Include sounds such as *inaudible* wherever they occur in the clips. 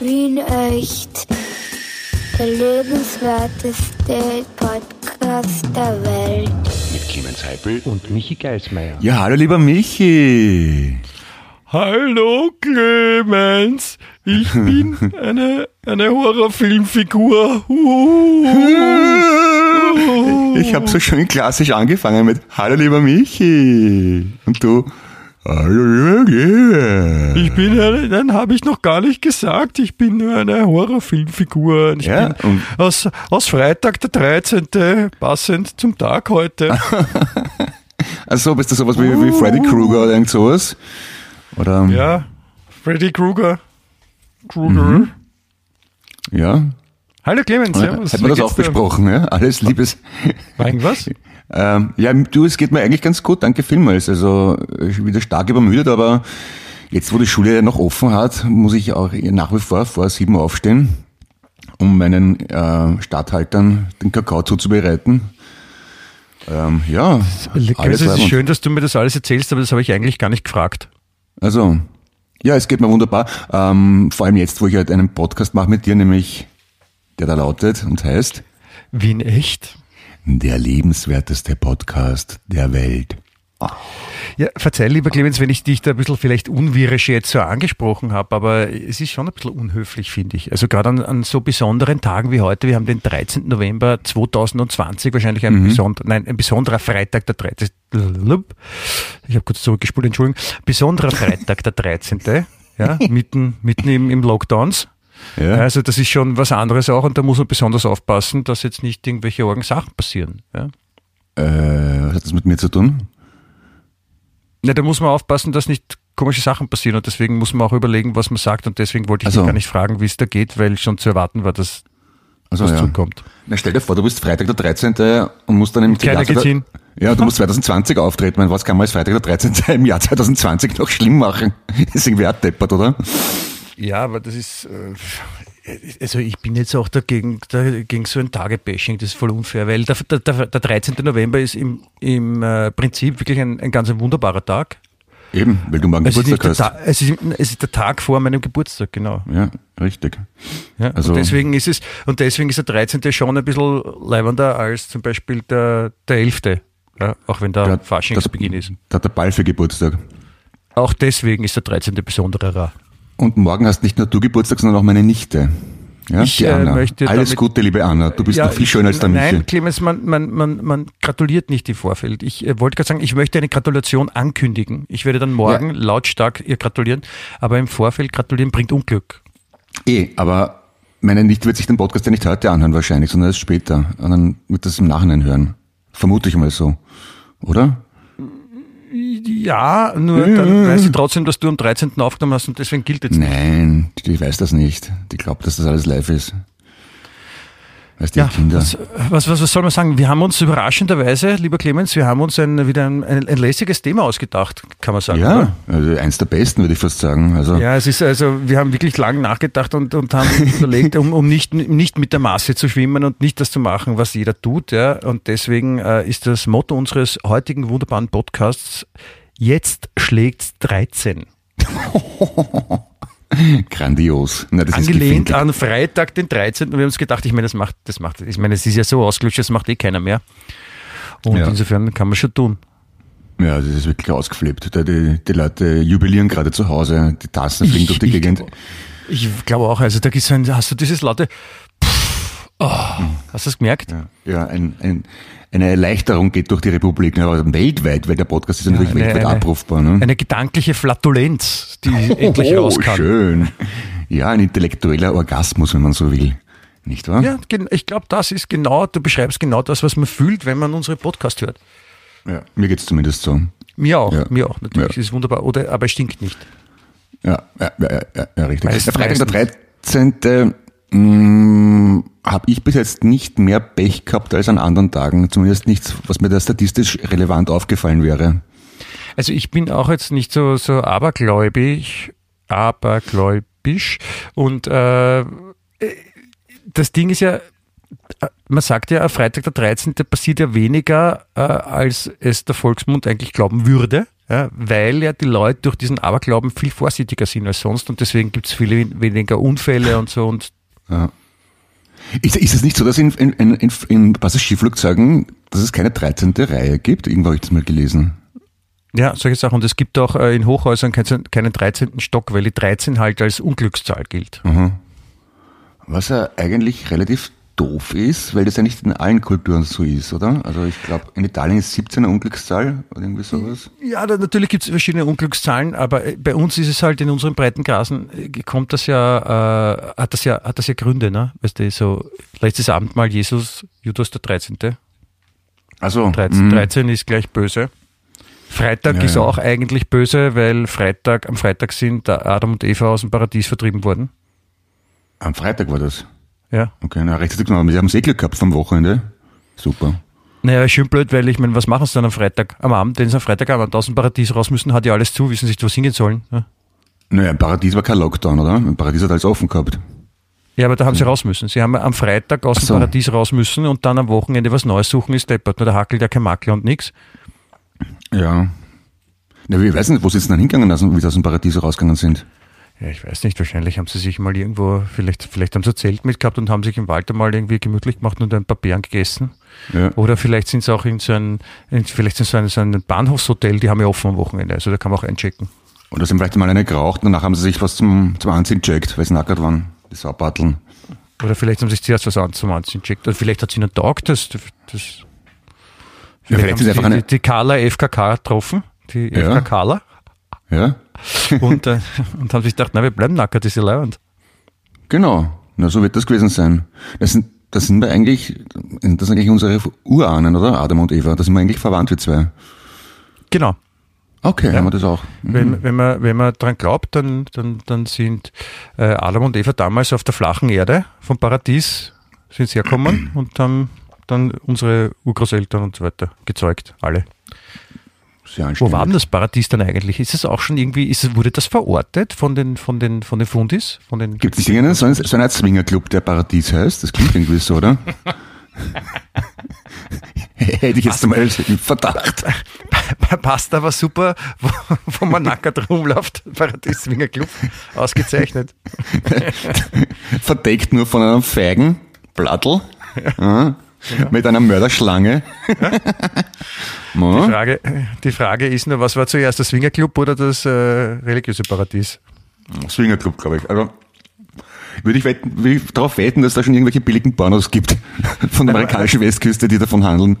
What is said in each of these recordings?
Wien echt. Der lebenswerteste Podcast der Welt. Mit Clemens Heipel und Michi Geismeier. Ja, hallo lieber Michi. Hallo Clemens, ich *laughs* bin eine, eine Horrorfilmfigur. Ich habe so schön klassisch angefangen mit Hallo lieber Michi. Und du. Ich bin eine, dann habe ich noch gar nicht gesagt, ich bin nur eine Horrorfilmfigur. Ich Ja, bin aus, aus Freitag der 13. passend zum Tag heute. *laughs* Also bist du sowas wie, wie Freddy Krueger oder irgend sowas? Oder? ja, Freddy Krueger. Krueger. Ja. Hallo Clemens, servus. Hätten wir das auch besprochen, ja? Alles Liebes. War irgendwas? *laughs* Ähm, ja, du, es geht mir eigentlich ganz gut, danke vielmals. Also ich bin wieder stark übermüdet, aber jetzt, wo die Schule ja noch offen hat, muss ich auch nach wie vor vor sieben Uhr aufstehen, um meinen äh, Stadthaltern den Kakao zuzubereiten. Ähm, ja, alles es ist schön, dass du mir das alles erzählst, aber das habe ich eigentlich gar nicht gefragt. Also, ja, es geht mir wunderbar. Ähm, vor allem jetzt, wo ich halt einen Podcast mache mit dir, nämlich der da lautet und heißt Wien echt? Der lebenswerteste Podcast der Welt. Ja, verzeih, lieber Clemens, wenn ich dich da ein bisschen vielleicht unwirrisch jetzt so angesprochen habe, aber es ist schon ein bisschen unhöflich, finde ich. Also gerade an, an so besonderen Tagen wie heute, wir haben den 13. November 2020, wahrscheinlich ein, besonder, nein, ein besonderer Freitag, der 13. Ich habe kurz zurückgespult, Entschuldigung. Besonderer Freitag, der 13. Ja, *laughs* mitten, mitten im, im Lockdowns. Ja. Also das ist schon was anderes auch und da muss man besonders aufpassen, dass jetzt nicht irgendwelche Orgen Sachen passieren. Ja? Äh, was hat das mit mir zu tun? Ja, da muss man aufpassen, dass nicht komische Sachen passieren und deswegen muss man auch überlegen, was man sagt und deswegen wollte ich Also- dich gar nicht fragen, wie es da geht, weil schon zu erwarten war, dass Also, was ja. zurückkommt. Na, stell dir vor, du bist Freitag der 13. und musst dann im Keiner Jahr geht hin. Ja, du musst 2020 auftreten. Meine, was kann man als Freitag der 13. im Jahr 2020 noch schlimm machen? ist irgendwie auch deppert, oder? Ja, aber das ist, äh, also ich bin jetzt auch dagegen, dagegen so ein Tagebashing, das ist voll unfair, weil der, der, der, der 13. November ist im, im äh, Prinzip wirklich ein, ein ganz ein wunderbarer Tag. Eben, weil du morgen Es Geburtstag der hast. Es, ist, es ist der Tag vor meinem Geburtstag, genau. Ja, richtig. Ja, Also- und deswegen ist es, und deswegen ist der 13. schon ein bisschen leibender als zum Beispiel der, der 11. Ja, auch wenn der Der- Faschingsbeginn ist. Da hat der Ball für Geburtstag. Auch deswegen ist der 13. besonderer. Und morgen hast nicht nur du Geburtstag, sondern auch meine Nichte. Ja, Ich, äh, Anna. möchte Alles damit- Gute, liebe Anna. Du bist noch viel schöner als der Nein, Michi. Clemens, man, man, man, man gratuliert nicht im Vorfeld. Ich äh, wollte gerade sagen, ich möchte eine Gratulation ankündigen. Ich werde dann morgen lautstark ihr gratulieren, aber im Vorfeld gratulieren bringt Unglück. Eh, aber meine Nichte wird sich den Podcast ja nicht heute anhören wahrscheinlich, sondern erst später. Und dann wird das im Nachhinein hören. Vermute ich mal so. Oder? Ja, nur dann weiß ich trotzdem, dass du am 13. aufgenommen hast und deswegen gilt jetzt nicht. Nein, die weiß das nicht. Die glaubt, dass das alles live ist. Weißt du, Ja, Kinder. was, was, was, was soll man sagen? Wir haben uns überraschenderweise, lieber Clemens, wir haben uns ein, wieder ein, ein, ein lässiges Thema ausgedacht, kann man sagen. ja, also eins der besten, würde ich fast sagen. Also? Ja, es ist also, wir haben wirklich lang nachgedacht und, und haben *laughs* überlegt, um, um nicht, nicht mit der Masse zu schwimmen und nicht das zu machen, was jeder tut. Ja. Und deswegen äh, ist das Motto unseres heutigen wunderbaren Podcasts, jetzt schlägt's 13. *laughs* *laughs* grandios. Na, das Angelehnt ist an Freitag, den 13. Und wir haben uns gedacht, ich meine, das macht, das macht, ich meine, es ist ja so ausgelutscht, das macht eh keiner mehr. Und Ja. insofern kann man schon tun. Ja, das ist wirklich ausgeflippt. Die, die, Leute jubilieren gerade zu Hause. Die Tassen fliegen durch die ich Gegend. glaub- Ich glaube auch, also da gibt so ein, hast du dieses laute, oh, hast du das gemerkt? Ja, ja ein, ein, eine Erleichterung geht durch die Republik, ne, aber weltweit, weil der Podcast ist ja natürlich eine- weltweit eine- abrufbar. Ne? Eine gedankliche Flatulenz, die endlich *laughs* oh, raus kann. schön. Ja, ein intellektueller Orgasmus, wenn man so will. Nicht wahr? Ja, ich glaube, das ist genau, du beschreibst genau das, was man fühlt, wenn man unsere Podcast hört. Ja, mir geht's zumindest so. Mir auch, Ja. mir auch, natürlich. Ja. Es ist wunderbar, oder, aber es stinkt nicht. Ja, ja, ja, ja, ja, richtig. Meist- der Freitag der meistens. 13. Mh, habe ich bis jetzt nicht mehr Pech gehabt als an anderen Tagen. Zumindest nichts, was mir da statistisch relevant aufgefallen wäre. Also ich bin auch jetzt nicht so, so abergläubig, abergläubisch und äh, das Ding ist ja, man sagt ja, Freitag der 13. passiert ja weniger, äh, als es der Volksmund eigentlich glauben würde. ja, weil ja die Leute durch diesen Aberglauben viel vorsichtiger sind als sonst und deswegen gibt es viel weniger Unfälle und so. Und Ja. Ist, ist es nicht so, dass in, in, in, in Passagierflugzeugen, dass es keine 13. Reihe gibt? Irgendwo habe ich das mal gelesen. ja, solche Sachen. Und es gibt auch äh, in Hochhäusern keinen, keinen 13. Stock, weil die 13 halt als Unglückszahl gilt. Was ja eigentlich relativ doof ist, weil das ja nicht in allen Kulturen so ist, oder? Also ich glaube, in Italien ist 17 eine Unglückszahl oder irgendwie sowas. Ja, da, natürlich gibt es verschiedene Unglückszahlen, aber äh, bei uns ist es halt in unseren Breitengrasen, äh, kommt das ja, äh, hat das ja, hat das ja Gründe, ne? Weißt du, so letztes Abendmahl Jesus, Judas der 13. Also 13, mhm. 13 ist gleich böse. Freitag Ja, ist ja. auch eigentlich böse, weil Freitag, am Freitag sind da Adam und Eva aus dem Paradies vertrieben worden. am Freitag war das. Ja. Okay, na rechtzeitig genommen. Sie haben Segel gehabt vom Wochenende. Super. Naja, schön blöd, weil ich meine, was machen sie dann am Freitag? Am Abend, wenn sie am Freitagabend aus dem Paradies raus müssen, hat ja alles zu, wissen nicht, wo sie hingehen sollen. Ja, Naja, im Paradies war kein Lockdown, oder? Im Paradies hat alles offen gehabt. ja aber da haben sie raus müssen. Sie haben am Freitag aus dem so. Paradies raus müssen und dann am Wochenende was Neues suchen, ist deppert. Nur da hackelt ja kein Makel und nix. Ja. Na, ich weiß nicht, wo sie jetzt dann hingegangen sind, wie sie aus dem Paradies rausgegangen sind. Ja, ich weiß nicht, wahrscheinlich haben sie sich mal irgendwo, vielleicht, vielleicht haben sie ein Zelt mitgehabt und haben sich im Wald einmal irgendwie gemütlich gemacht und ein paar Beeren gegessen. Ja. Oder vielleicht sind sie auch in so ein, in, vielleicht sind so ein, so ein Bahnhofshotel, die haben ja offen am Wochenende, also da kann man auch einchecken. Oder sie haben vielleicht mal eine geraucht und danach haben sie sich was zum, zum Anziehen gecheckt, weil sie nackert waren. Die Saubatteln. Oder vielleicht haben sie sich zuerst was an, zum Anziehen gecheckt. Oder vielleicht hat sie ihnen taugt, das, das, das vielleicht haben sie einfach die, eine- die Carla FKK getroffen, die Ja. Ja? *laughs* und, äh, und haben sich gedacht, na, wir bleiben nackert, das ist ja leibend. Genau. Na, so wird das gewesen sein. Das sind, das sind wir eigentlich, das sind eigentlich unsere Urahnen, oder? Adam und Eva. Da sind wir eigentlich verwandt, wir zwei. Genau. Okay, haben wir das auch. Mhm. Wenn, wenn, man, wenn man dran glaubt, dann, dann, dann sind äh, Adam und Eva damals auf der flachen Erde vom Paradies sind sie hergekommen und haben dann unsere Urgroßeltern und so weiter gezeugt, alle. Sehr Wo anstrengend. war denn das Paradies dann eigentlich? Ist es auch schon irgendwie, ist wurde das verortet von den, von den, von den Fundis? Von den Gibt es irgendeinen, so einen, so einen Swingerclub, der Paradies heißt? Das klingt irgendwie so, oder? *laughs* Hätte ich jetzt mal im Verdacht. Passt aber super, wo, wo man nackert rumläuft. Paradies Swinger Club. Ausgezeichnet. Verdeckt nur von einem Feigenblattel. *laughs* Ja. Mit einer Mörderschlange. *laughs* Die Ja. Frage, die Frage ist nur, was war zuerst, das Swinger Club oder das äh, religiöse Paradies? Swingerclub, glaube ich. Also, würde ich, wetten, würde ich darauf wetten, dass da schon irgendwelche billigen Pornos gibt *laughs* von der amerikanischen *laughs* Westküste, die davon handeln.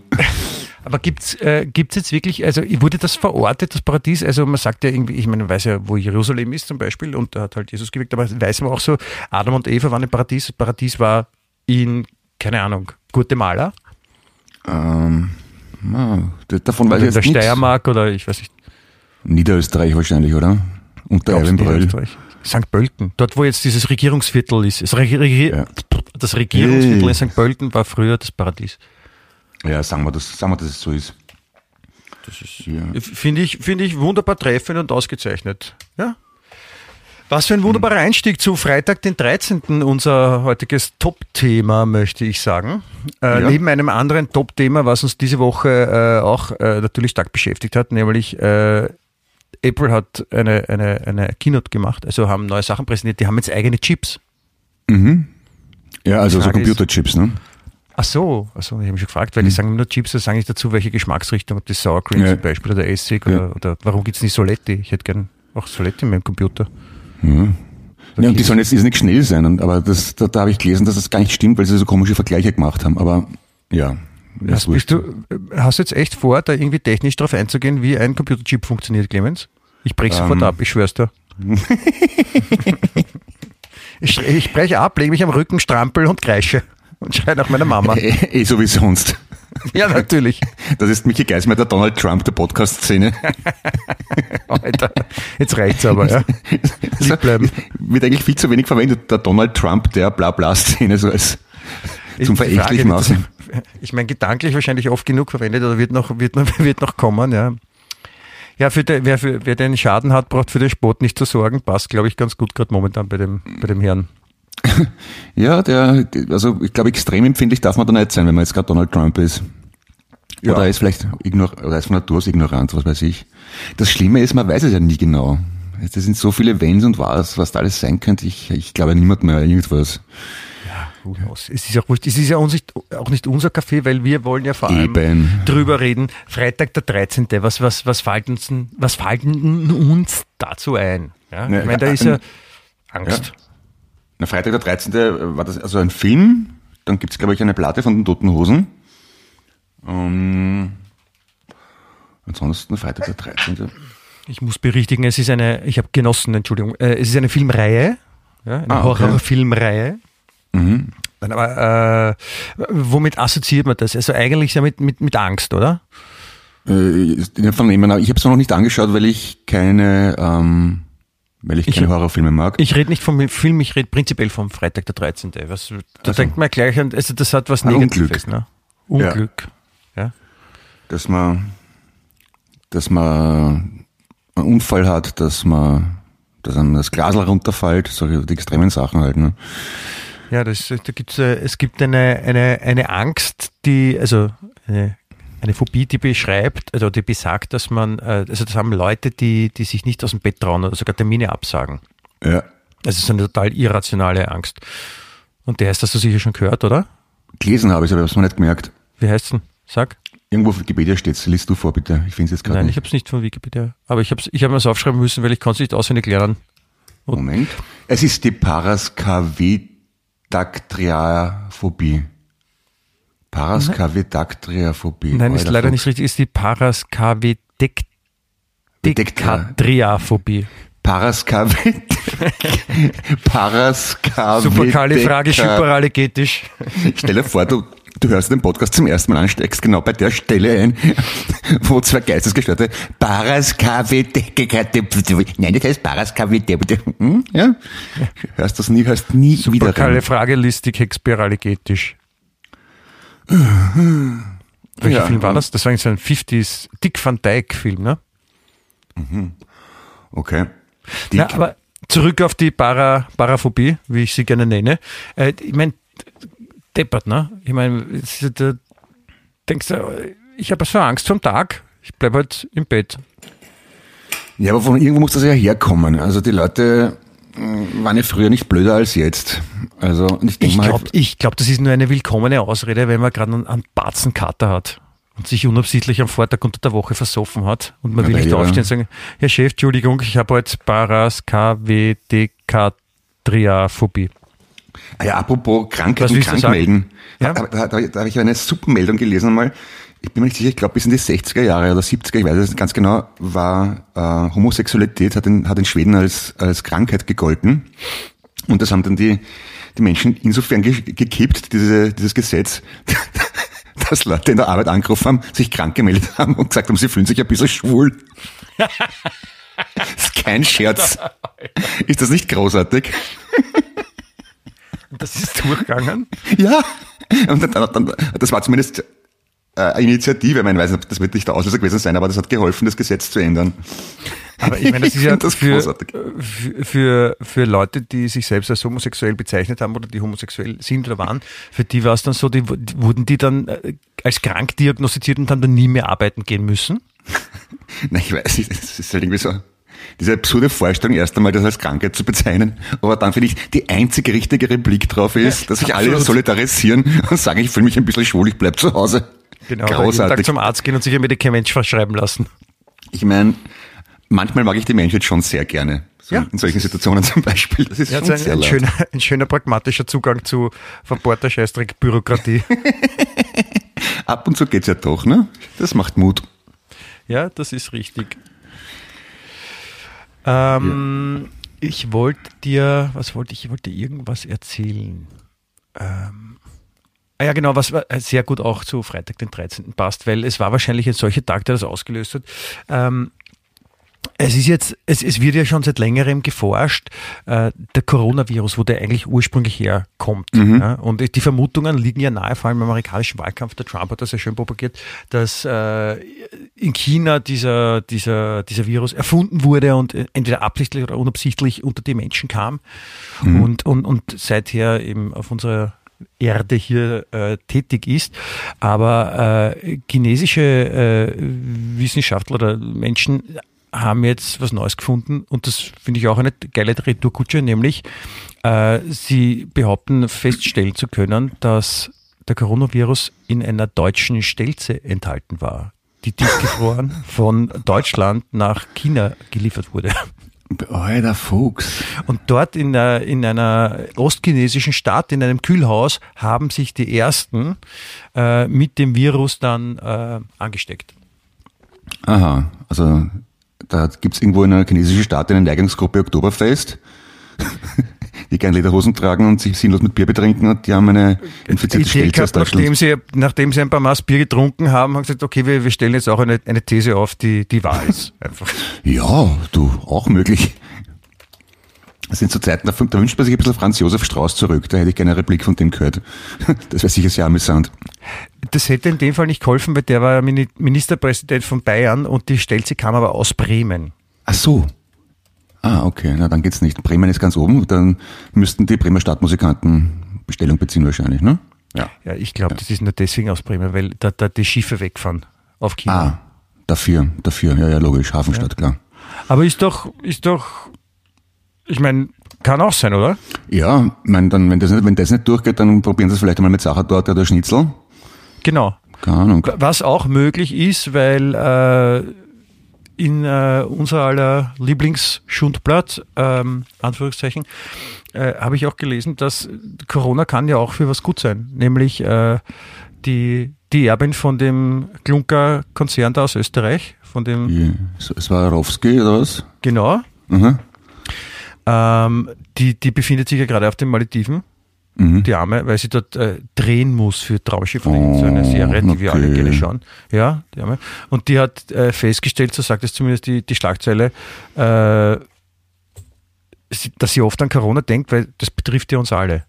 Aber gibt's äh, gibt's jetzt wirklich, also wurde das verortet, das Paradies? Also man sagt ja irgendwie, ich meine, man weiß ja, wo Jerusalem ist zum Beispiel und da hat halt Jesus gewirkt, aber weiß man auch so, Adam und Eva waren im Paradies, das Paradies war in, keine Ahnung, Guatemala Ähm, ah, d- davon weiß oder ich in der jetzt nichts. Steiermark oder ich weiß nicht, Niederösterreich wahrscheinlich, oder? Unter Erwin Bröll. Österreich. St. Pölten, dort wo jetzt dieses Regierungsviertel ist. Das, Regi Regi Ja. das Regierungsviertel Hey. in St. Pölten war früher das Paradies. Ja, sagen wir, das, sagen wir, dass es so ist. Das ist, Ja. finde ich, finde ich wunderbar treffend und ausgezeichnet. Ja. Was für ein wunderbarer Einstieg zu Freitag, den 13. Unser heutiges Top-Thema, möchte ich sagen. Äh, Ja. Neben einem anderen Top-Thema, was uns diese Woche äh, auch äh, natürlich stark beschäftigt hat, nämlich äh, Apple hat eine, eine, eine Keynote gemacht, also haben neue Sachen präsentiert, die haben jetzt eigene Chips. Ja, also so Computerchips, ne? Ach so, also ich habe mich schon gefragt, weil die sagen nur Chips, da sage ich dazu, welche Geschmacksrichtung, ob das Sour Cream Ja. zum Beispiel oder Essig oder, oder warum gibt's nicht Soletti? Ich hätte gern auch Soletti in meinem Computer. Ja, und die sollen jetzt nicht schnell sein, und- aber das, da, da habe ich gelesen, dass das gar nicht stimmt, weil sie so komische Vergleiche gemacht haben. Aber ja, Hast, wurscht. bist du, hast du jetzt echt vor, da irgendwie technisch drauf einzugehen, wie ein Computerchip funktioniert, Clemens? Ich brech sofort Ähm. ab, ich schwör's dir. *laughs* ich, ich breche ab, lege mich am Rücken, strampel und kreische und schreie nach meiner Mama. *laughs* Eh, eh so wie sonst. *laughs* Ja, natürlich. Das ist Michi Geismer, der Donald Trump der Podcast-Szene. *laughs* Alter, jetzt reicht's aber, ja. *laughs* Lieb bleiben. Wird eigentlich viel zu wenig verwendet, der Donald Trump der Blabla-Szene, so als zum Verächtlichen machen. Ich meine, gedanklich wahrscheinlich oft genug verwendet oder wird noch, wird noch, wird noch kommen, ja. Ja, für den, wer, für, wer den Schaden hat, braucht für den Sport nicht zu sorgen. Passt, glaube ich, ganz gut gerade momentan bei dem, bei dem Herrn. *laughs* Ja, der, also ich glaube, extrem empfindlich darf man da nicht sein, wenn man jetzt gerade Donald Trump ist. Ja. Oder er ist vielleicht ignor oder er ist von Natur aus ignorant, was weiß ich. Das Schlimme ist, man weiß es ja nie genau. Das sind so viele Wenns und was, was da alles sein könnte. Ich, ich glaube niemand mehr irgendwas. Ja, Es ist auch Es ist ja auch nicht, auch nicht unser Café, weil wir wollen ja vor allem Eben. drüber reden. Freitag der 13. Was, was, was fällt uns, was fällt uns dazu ein? Ja? Ich meine, da ist ja Angst. Ja. Na, Freitag der 13. war das also ein Film. Dann gibt es, glaube ich, eine Platte von den Toten Hosen. Ähm, ansonsten Freitag der 13. Ich muss berichtigen, es ist eine, ich habe genossen, Entschuldigung, äh, es ist eine Filmreihe, ja, eine ah, okay. Horrorfilmreihe. Mhm. Aber äh, womit assoziiert man das? Also eigentlich ja mit, mit, mit Angst, oder? Äh, ich habe es noch nicht angeschaut, weil ich keine, ähm, weil ich keine ich, Horrorfilme mag. Ich rede nicht vom Film, ich rede prinzipiell vom Freitag der 13. Was, da also, denkt man gleich an, also das hat was Negatives. Unglück. Ne? Unglück. Ja. ja. Dass man, dass man einen Unfall hat, dass man, dass einem das Glasl runterfällt, solche die extremen Sachen halt. Ne? Ja, das, da gibt's, äh, es gibt eine, eine, eine Angst, die, also eine, eine Phobie, die beschreibt, also die besagt, dass man, äh, also das haben Leute, die, die sich nicht aus dem Bett trauen oder sogar Termine absagen. Ja. Das ist eine total irrationale Angst. Und der heißt, hast du sicher schon gehört, oder? Gelesen habe ich, aber ich habe es noch nicht gemerkt. Wie heißt denn? Sag. Irgendwo auf Wikipedia steht es. Liest du vor, bitte. Ich finde es jetzt gerade Nein, nicht. ich habe es nicht von Wikipedia. Aber ich habe ich hab mir es aufschreiben müssen, weil ich konnte es nicht auswendig lernen. Und Moment. Es ist die Paraskavedactriaphobie. Paraskavedactriaphobie. Nein, ist leider nicht richtig. Ist die Paraskavedactriaphobie. Paraskavet. *laughs* Paraskavet. Superkalifragisch-hyperallegetisch. Stell dir vor, du du hörst den Podcast zum ersten Mal an, steigst genau bei der Stelle ein, *laughs* wo zwei Geistesgestörte Paras Nein, das heißt Paras hm? Ja? Hörst das nie, hörst nie wieder rein. Fragelistik hexpiraligetisch. Welcher ja, Film war das? Das war so ein 50s Dick Van Dyke Film, ne? Mhm. Okay. Dick. Na, aber zurück auf die Para, Paraphobie, wie ich sie gerne nenne. Äh, ich meine, deppert, ne? Ich meine, da denkst du, ich habe so Angst vom Tag, ich bleibe halt im Bett. Ja, aber von irgendwo muss das ja herkommen. Also die Leute waren ja früher nicht blöder als jetzt. Also ich denke mal. Glaub, ich glaube, das ist nur eine willkommene Ausrede, wenn man gerade einen, einen Batzenkater hat und sich unabsichtlich am Vortag unter der Woche versoffen hat und man ja, will nicht aufstehen und sagen, Herr Chef, Entschuldigung, ich habe heute Paras KWDK Triaphobie. Ah ja, apropos Krankheit und Krankmelden. Ja? Da, da, da, da habe ich eine super Meldung gelesen einmal. Ich bin mir nicht sicher, ich glaube bis in die 60er Jahre oder 70er, ich weiß es nicht ganz genau, war äh, Homosexualität hat in, hat in Schweden als, als Krankheit gegolten. Und das haben dann die, die Menschen insofern ge gekippt, diese, dieses Gesetz, *laughs* dass Leute in der Arbeit angerufen haben, sich krank gemeldet haben und gesagt haben, sie fühlen sich ein bisschen schwul. *laughs* das ist kein Scherz. Ist das nicht großartig? Das ist durchgegangen? Ja. Und dann, dann, das war zumindest äh, Initiative. Ich meine, weiß nicht, das wird nicht der Auslöser gewesen sein, aber das hat geholfen, das Gesetz zu ändern. Aber ich meine, das *laughs* ist ja das für, für, für Leute, die sich selbst als homosexuell bezeichnet haben oder die homosexuell sind oder waren, für die war es dann so, die, wurden die dann äh, als krank diagnostiziert und haben dann nie mehr arbeiten gehen müssen? *laughs* Nein, ich weiß nicht, das ist halt irgendwie so diese absurde Vorstellung, erst einmal das als Krankheit zu bezeichnen, aber dann finde ich, die einzige richtige Replik drauf ist, ja, dass sich alle solidarisieren und sagen, ich fühle mich ein bisschen schwul, ich bleib zu Hause. Genau, Großartig. jeden Tag zum Arzt gehen und sich ein Medikament verschreiben lassen. Ich meine, manchmal mag ich die Menschheit schon sehr gerne. So ja. In solchen Situationen *laughs* zum Beispiel. Das ist ja, schon ein, ein, schöner, ein schöner pragmatischer Zugang zu verbohrter Scheißdreck Bürokratie. *laughs* Ab und zu geht's ja doch, ne? Das macht Mut. Ja, das ist richtig. Ähm, ja. Ich wollte dir, was wollte ich? Ich wollte irgendwas erzählen. Ähm, ah ja, genau, was sehr gut auch zu Freitag, den 13. passt, weil es war wahrscheinlich ein solcher Tag, der das ausgelöst hat. Ähm, es ist jetzt, es, es wird ja schon seit längerem geforscht, äh, der Coronavirus, wo der eigentlich ursprünglich herkommt. Mhm. Ja? Und die Vermutungen liegen ja nahe, vor allem im amerikanischen Wahlkampf. Der Trump hat das ja schön propagiert, dass äh, in China dieser, dieser, dieser Virus erfunden wurde und entweder absichtlich oder unabsichtlich unter die Menschen kam. Mhm. Und, und, und seither eben auf unserer Erde hier äh, tätig ist. Aber äh, chinesische äh, Wissenschaftler oder Menschen haben jetzt was Neues gefunden und das finde ich auch eine geile Retourkutsche, nämlich äh, sie behaupten feststellen zu können, dass der Coronavirus in einer deutschen Stelze enthalten war, die tiefgefroren von Deutschland nach China geliefert wurde. Alter Fuchs. Und dort in, einer, in einer ostchinesischen Stadt, in einem Kühlhaus, haben sich die ersten äh, mit dem Virus dann äh, angesteckt. Aha, also da gibt es irgendwo in einer chinesischen Stadt eine Neigungsgruppe Oktoberfest, *laughs* die gerne Lederhosen tragen und sich sinnlos mit Bier betrinken und die haben eine infizierte Stelze aus gehabt, nachdem Deutschland. sie, nachdem sie ein paar Maß Bier getrunken haben, haben gesagt, okay, wir, wir stellen jetzt auch eine, eine These auf, die, die wahr ist. *laughs* Einfach. Ja, du, auch möglich. Das sind so Zeiten, da, da wünscht man sich ein bisschen Franz Josef Strauß zurück. Da hätte ich gerne eine Replik von dem gehört. *laughs* Das wäre sicher sehr amüsant. Das hätte in dem Fall nicht geholfen, weil der war Mini- Ministerpräsident von Bayern und die Stelze kam aber aus Bremen. Ach so. Ah, okay, na dann geht's nicht. Bremen ist ganz oben, dann müssten die Bremer Stadtmusikanten Bestellung beziehen wahrscheinlich, ne? Ja. Ja, ich glaube, das ist nur deswegen aus Bremen, weil da, da die Schiffe wegfahren auf China. Ah, dafür, dafür, ja, ja, logisch, Hafenstadt, klar. Aber ist doch, ist doch, ich meine, kann auch sein, oder? Ja, mein, dann, wenn das nicht, wenn das nicht durchgeht, dann probieren sie es vielleicht einmal mit Sachertorte oder Schnitzel. Genau. Keine Ahnung. Was auch möglich ist, weil äh, in äh, unser aller Lieblingsschundblatt, ähm, Anführungszeichen, äh, habe ich auch gelesen, dass Corona kann ja auch für was gut sein. Nämlich äh, die, die Erbin von dem Klunker-Konzern da aus Österreich, von dem, es war Rowski oder was? genau, Mhm. ähm, die, die befindet sich ja gerade auf den Malediven. Mhm. die Arme, weil sie dort äh, drehen muss für Traumschiff von oh, so eine Serie, die wir alle okay. gerne schauen. Ja, die Arme. Und die hat äh, festgestellt, so sagt es zumindest die, die Schlagzeile, äh, dass sie oft an Corona denkt, weil das betrifft ja uns alle.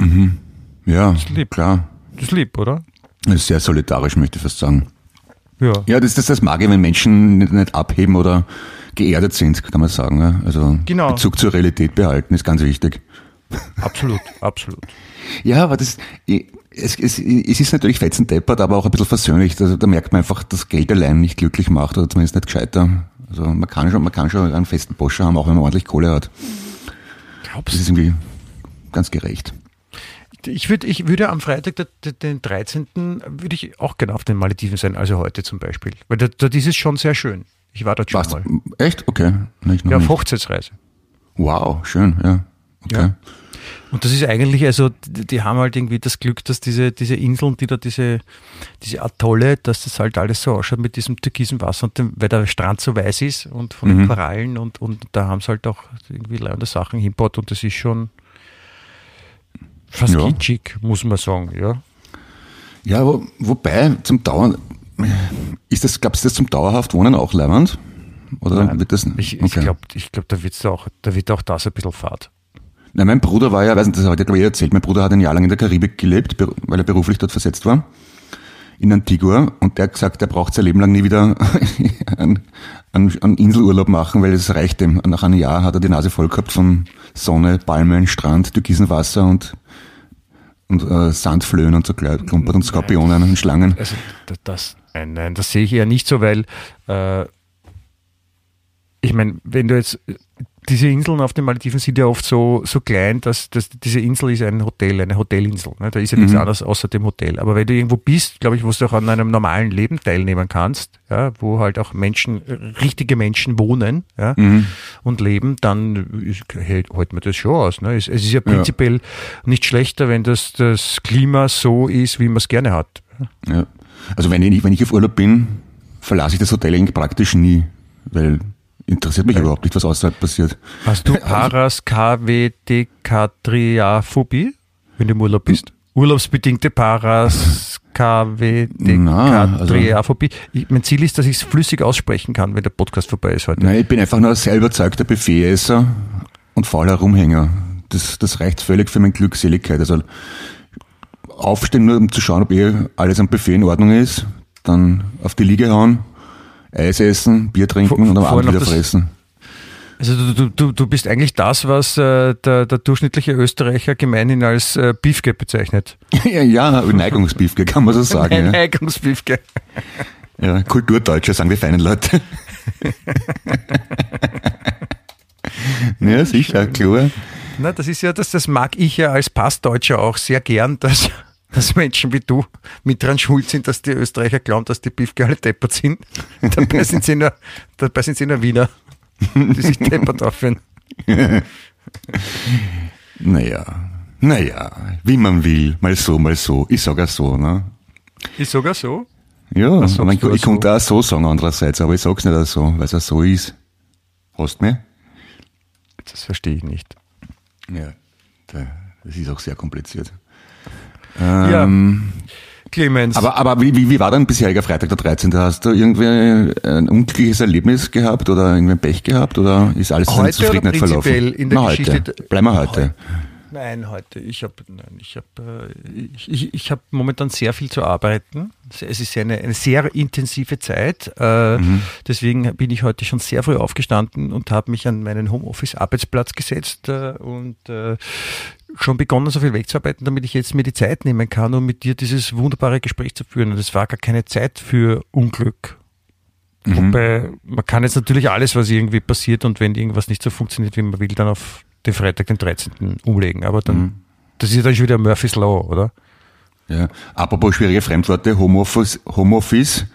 Mhm. Ja, lieb. klar. Das ist lieb, oder? Das ist sehr solidarisch, möchte ich fast sagen. Ja. Ja, das, das, das mag ich, wenn Menschen nicht, nicht abheben oder geerdet sind, kann man sagen. Also Genau. Bezug zur Realität behalten ist ganz wichtig. Absolut, absolut. Ja, aber das, es, es, es ist natürlich fetzen deppert, aber auch ein bisschen versöhnlich. Also, da merkt man einfach, dass Geld allein nicht glücklich macht oder zumindest nicht gescheiter. Also man kann schon, man kann schon einen festen Poscher haben, auch wenn man ordentlich Kohle hat. Das Glaubst ist irgendwie ganz gerecht. du? Ich würde, ich würde am Freitag, den 13. würde ich auch gerne auf den Malediven sein, also heute zum Beispiel. Weil dort, dort ist es schon sehr schön. Ich war dort schon Warst, mal. echt? Okay. Ich Ja, auf. Hochzeitsreise. Wow, schön, ja. Okay. Ja. Und das ist eigentlich, also die, haben halt irgendwie das Glück, dass diese, diese Inseln, die da diese, diese Atolle, dass das halt alles so ausschaut mit diesem türkisen Wasser und dem, weil der Strand so weiß ist und von Mhm. den Korallen und, und da haben sie halt auch irgendwie leibende Sachen hinbaut und das ist schon fast Ja. kitschig, muss man sagen, ja. Ja, wo, wobei zum Dauern, ist das, glaubst du, das zum dauerhaft Wohnen auch leibend? Oder Nein, wird das? Ich, ich okay. glaube, ich glaub, da wird's auch, da wird auch das ein bisschen fad. Nein, mein Bruder war ja, weiß nicht, das hat er glaube ich erzählt, mein Bruder hat ein Jahr lang in der Karibik gelebt, weil er beruflich dort versetzt war, in Antigua, und der hat gesagt, er braucht sein Leben lang nie wieder *laughs* einen, einen, Inselurlaub machen, weil es reicht ihm. Nach einem Jahr hat er die Nase voll gehabt von Sonne, Palmen, Strand, türkisen Wasser und, und äh, Sandflöhen und so Klumpert und Skorpionen und Schlangen. Also das, das nein, nein, das sehe ich eher nicht so, weil äh, ich meine, wenn du jetzt diese Inseln auf den Malediven sind ja oft so, so klein, dass, dass diese Insel ist ein Hotel, eine Hotelinsel. Ne? Da ist ja nichts Mhm. anderes außer dem Hotel. Aber wenn du irgendwo bist, glaube ich, wo du auch an einem normalen Leben teilnehmen kannst, ja, wo halt auch Menschen, äh, richtige Menschen wohnen ja, Mhm. und leben, dann ist, hält, hält man das schon aus. Ne? Es, es ist ja prinzipiell nicht schlechter, wenn das, das Klima so ist, wie man es gerne hat. Ja. Also wenn ich, wenn ich auf Urlaub bin, verlasse ich das Hotel eigentlich praktisch nie, weil interessiert mich überhaupt nicht, was außerhalb passiert. Hast du *laughs* Paraskavdekatriaphobie, wenn du im Urlaub bist? Urlaubsbedingte Paraskavdekatriaphobie. *laughs* Ich- Mein Ziel ist, dass ich es flüssig aussprechen kann, wenn der Podcast vorbei ist heute. Nein, ich bin einfach nur ein sehr überzeugter Buffetesser und fauler Rumhänger. Das, das reicht völlig für meine Glückseligkeit. Also aufstehen nur, um zu schauen, ob eh alles am Buffet in Ordnung ist, dann auf die Liege hauen, Eis essen, Bier trinken Vor- und am Abend wieder fressen. Also du, du, du, bist eigentlich das, was äh, der, der durchschnittliche Österreicher gemeinhin als äh, Beefke bezeichnet. *laughs* ja, ja Neigungsbeefke kann man so *laughs* sagen. ja. Neigungsbeefke. Ja, Kulturdeutsche sagen die feinen Leute. *laughs* ja, sicher, klar. Na, das ist ja, das, das mag ich ja als Passdeutscher auch sehr gern, dass, dass Menschen wie du mit dran schuld sind, dass die Österreicher glauben, dass die Beefke alle deppert sind. *laughs* Dabei sind sie nur, dabei sind sie nur Wiener, die sich deppert aufführen. *laughs* Naja, naja, wie man will, mal so, mal so. Ich sage so, ne? Ist sogar so. Ja, ich, ich dazu? konnte auch so sagen andererseits, aber ich sag's nicht auch so, weil es so ist. Hast du mich? Das verstehe ich nicht. Ja. Das ist auch sehr kompliziert. Ja. Ähm, Clemens, Aber, aber wie, wie, wie war dein bisheriger Freitag der 13.? Hast du irgendwie ein unglückliches Erlebnis gehabt oder irgendwie ein Pech gehabt oder ist alles in Heute oder Zufriedenheit verlaufen? in der Na, Geschichte heute. Bleiben wir heute. Nein, heute. Ich habe ich hab, äh, ich, ich, ich hab momentan sehr viel zu arbeiten. Es ist eine, eine sehr intensive Zeit. Äh, Deswegen bin ich heute schon sehr früh aufgestanden und habe mich an meinen Homeoffice-Arbeitsplatz gesetzt äh, und äh, schon begonnen, so viel wegzuarbeiten, damit ich jetzt mir die Zeit nehmen kann, um mit dir dieses wunderbare Gespräch zu führen. Und es war gar keine Zeit für Unglück. Wobei, man kann jetzt natürlich alles, was irgendwie passiert und wenn irgendwas nicht so funktioniert, wie man will, dann auf den Freitag, den 13. umlegen. Aber dann, das ist ja dann schon wieder Murphy's Law, oder? Ja. Apropos schwierige Fremdworte, Homeoffice, Homeoffice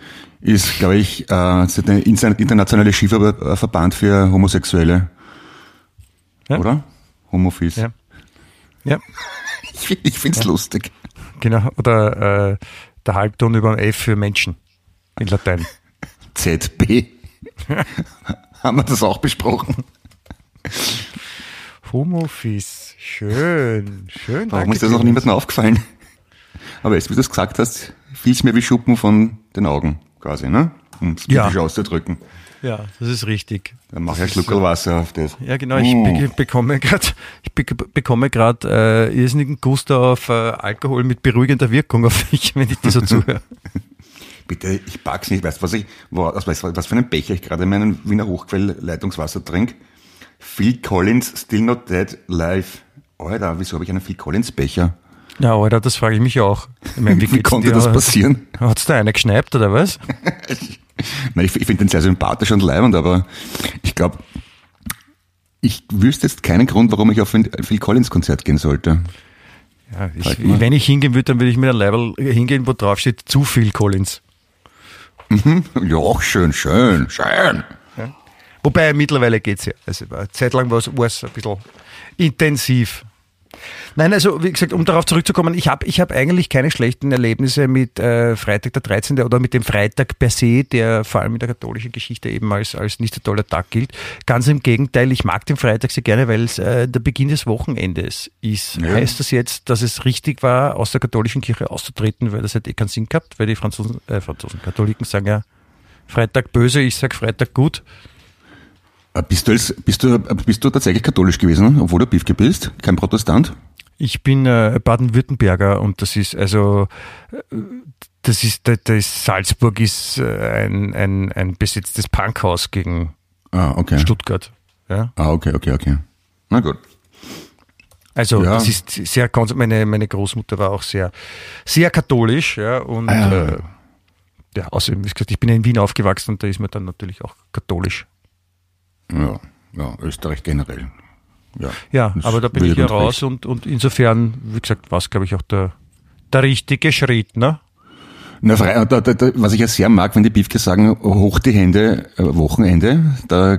ist, glaube ich, äh, der internationale Skiverband für Homosexuelle. Ja. Oder? Homeoffice. Ja. Ja, *laughs* Ich, ich finde es lustig. genau. Oder äh, der Halbton über ein F für Menschen in Latein. *laughs* ZB. *laughs* Haben wir das auch besprochen? Homeoffice. Schön, schön. Warum ist das noch niemandem aufgefallen? Aber jetzt, wie du es gesagt hast, fiel es mir wie Schuppen von den Augen, quasi, ne? Um es Ja. auszudrücken. Ja, das ist richtig. Dann mache ich ein Schluckerl Wasser auf das. Ja, genau. Ich Mm. be bekomme gerade, *laughs* bekomme gerade äh, irrsinnigen Gusto auf äh, Alkohol mit beruhigender Wirkung auf mich, *laughs* wenn ich dir so zuhöre. *laughs* Bitte, ich pack's nicht. Weißt du, was ich, was, was, was für einen Becher ich gerade in meinen Wiener Hochquell-Leitungswasser trinke? Phil Collins, Still Not Dead, Live. Alter, wieso habe ich einen Phil Collins Becher? Ja, Alter, das frage ich mich auch. Ich meine, Wie, geht's konnte das passieren? Hat's da einer geschneipt oder was? *laughs* Nein, ich, ich finde den sehr sympathisch und leibend, aber ich glaube, ich wüsste jetzt keinen Grund, warum ich auf ein Phil Collins Konzert gehen sollte. Ja, ich, wenn ich hingehen würde, dann würde ich mit einem Level hingehen, wo drauf steht, zu viel Collins. Ja, auch schön, schön, schön. Wobei mittlerweile geht's ja. Also eine Zeit lang war es ein bisschen intensiv. Nein, also wie gesagt, um darauf zurückzukommen, ich habe ich hab eigentlich keine schlechten Erlebnisse mit äh, Freitag der 13. oder mit dem Freitag per se, der vor allem in der katholischen Geschichte eben als, als nicht so toller Tag gilt. Ganz im Gegenteil, ich mag den Freitag sehr gerne, weil es äh, der Beginn des Wochenendes ist. Ja. Heißt das jetzt, dass es richtig war, aus der katholischen Kirche auszutreten, weil das hat eh keinen Sinn gehabt, weil die Franzosen, äh, Franzosen, Katholiken sagen ja Freitag böse, ich sag Freitag gut. Äh, Bist du, als, bist, du, äh, bist du tatsächlich katholisch gewesen, obwohl du Biefke bist? Kein Protestant? Ich bin äh, Baden-Württemberger und das ist also äh, das ist das, das Salzburg ist ein, ein, ein besetztes Punkhaus gegen Ah, okay. Stuttgart. Ja? Ah, okay, okay, okay. Na gut. Also Ja. das ist sehr meine meine Großmutter war auch sehr sehr katholisch, ja und Ah, ja. Äh, ja, außerdem wie gesagt, ich bin in Wien aufgewachsen und da ist man dann natürlich auch katholisch. Ja, ja, Österreich generell. Ja, Ja, aber da bin ich ja raus und, und insofern, wie gesagt, war es, glaube ich, auch der, der richtige Schritt, ne? Na, frei, da, da, da, was ich ja sehr mag, wenn die Biefke sagen, hoch die Hände, äh, Wochenende, da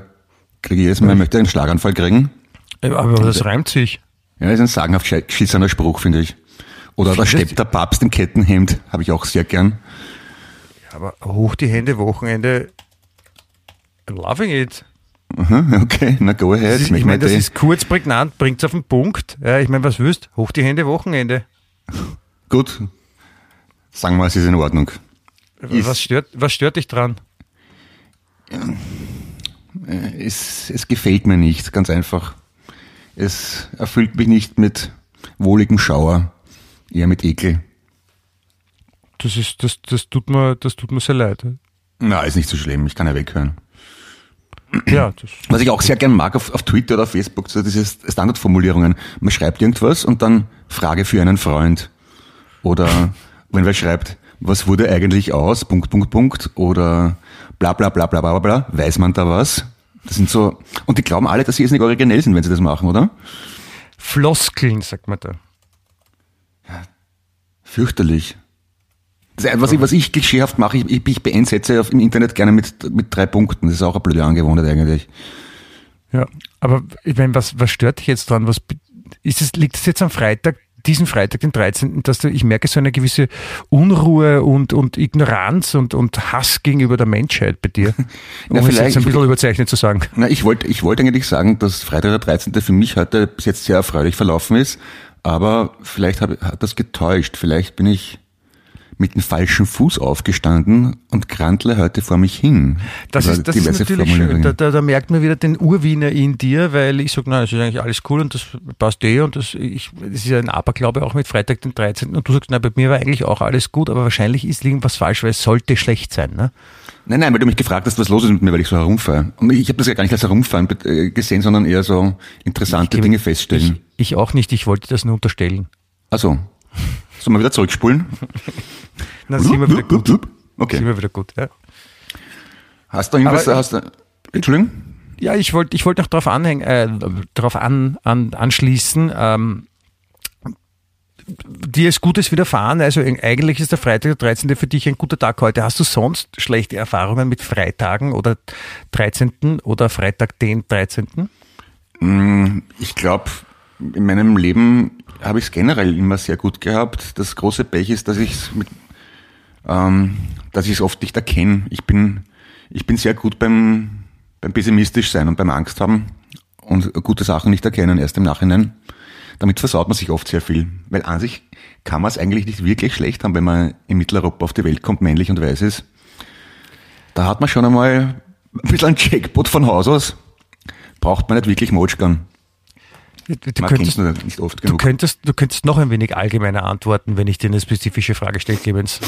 kriege ich jedes Mal, ich möchte einen Schlaganfall kriegen. Äh, Aber das reimt sich. Ja, ist ein sagenhaft geschissener Spruch, finde ich. Oder da steppt der Papst im Kettenhemd, habe ich auch sehr gern. Aber hoch die Hände, Wochenende. I'm loving it. Okay, na go ahead. Ist, Mich ich meine, das ist kurz, prägnant, bringt's auf den Punkt. Ja, ich meine, was willst? Hoch die Hände, Wochenende. Gut, sagen wir, es ist in Ordnung. Ist- Was stört, was stört dich dran? Es, es gefällt mir nicht, ganz einfach. Es erfüllt mich nicht mit wohligem Schauer, eher mit Ekel. Das ist, das, das tut mir, das tut mir sehr leid. Na, ist nicht so schlimm, ich kann ja weghören. Ja, das Was ich auch sehr gern mag auf, auf Twitter oder auf Facebook, so diese Standardformulierungen. Man schreibt irgendwas und dann Frage für einen Freund. Oder *laughs* wenn wer schreibt, was wurde eigentlich aus, Punkt, Punkt, Punkt, oder bla bla bla bla bla bla, weiß man da was? Das sind so, und die glauben alle, dass sie jetzt nicht originell sind, wenn sie das machen, oder? Floskeln, sagt man da. Fürchterlich. Was, ich, was ich klischeehaft mache, ich, ich auf, im Internet gerne mit, mit drei Punkten. Das ist auch eine blöde Angewohnheit eigentlich. Ja, aber ich meine, was, was stört dich jetzt dran? Was ist es, liegt es jetzt am Freitag, diesen Freitag, den 13., dass du, ich merke so eine gewisse Unruhe und, und Ignoranz und, und Hass gegenüber der Menschheit bei dir. *laughs* Um Ja, es vielleicht- jetzt ein bisschen überzeichnet zu sagen. Na, ich wollte ich wollte eigentlich sagen, dass Freitag der 13. für mich heute bis jetzt sehr erfreulich verlaufen ist, aber vielleicht hab, hat das getäuscht. Vielleicht bin ich mit dem falschen Fuß aufgestanden und krantle heute vor mich hin. Das Über ist, das ist natürlich schön. Da, da, da merkt man wieder den Urwiener in dir, weil ich sage, nein, es ist eigentlich alles cool und das passt eh und das, ich, das ist ja ein Aberglaube auch mit Freitag den 13. Und du sagst, nein, bei mir war eigentlich auch alles gut, aber wahrscheinlich ist irgendwas falsch, weil es sollte schlecht sein. Ne? Nein, nein, weil du mich gefragt hast, was los ist mit mir, weil ich so herumfahre. Und ich habe das ja gar nicht als Herumfahren äh, gesehen, sondern eher so interessante Ich- Dinge feststellen. Ich, ich auch nicht, ich wollte das nur unterstellen. Also, sollen wir wieder zurückspulen? *laughs* Na, sind wir wieder gut. Sind Okay. wir wieder gut, ja. Hast du irgendwas, Aber- hast du, Entschuldigung? Ja, ich wollte ich wollte noch darauf anhängen, äh, darauf an, an, anschließen. Ähm, dir ist Gutes widerfahren, also eigentlich ist der Freitag der 13. für dich ein guter Tag heute. Hast du sonst schlechte Erfahrungen mit Freitagen oder 13. oder Freitag den 13.? Ich glaube, in meinem Leben habe ich es generell immer sehr gut gehabt. Das große Pech ist, dass ich es mit, ähm, dass ich es oft nicht erkenne. Ich bin, ich bin sehr gut beim, beim pessimistisch sein und beim Angst haben und gute Sachen nicht erkennen, erst im Nachhinein. Damit versaut man sich oft sehr viel. Weil an sich kann man es eigentlich nicht wirklich schlecht haben, wenn man in Mitteleuropa auf die Welt kommt, männlich und weiß ist. Da hat man schon einmal ein bisschen einen Jackpot von Haus aus. Braucht man nicht wirklich Motschgern. Du, du, Man könntest, kennt es nicht oft du, genug. könntest, du könntest noch ein wenig allgemeiner antworten, wenn ich dir eine spezifische Frage stelle, Clemens.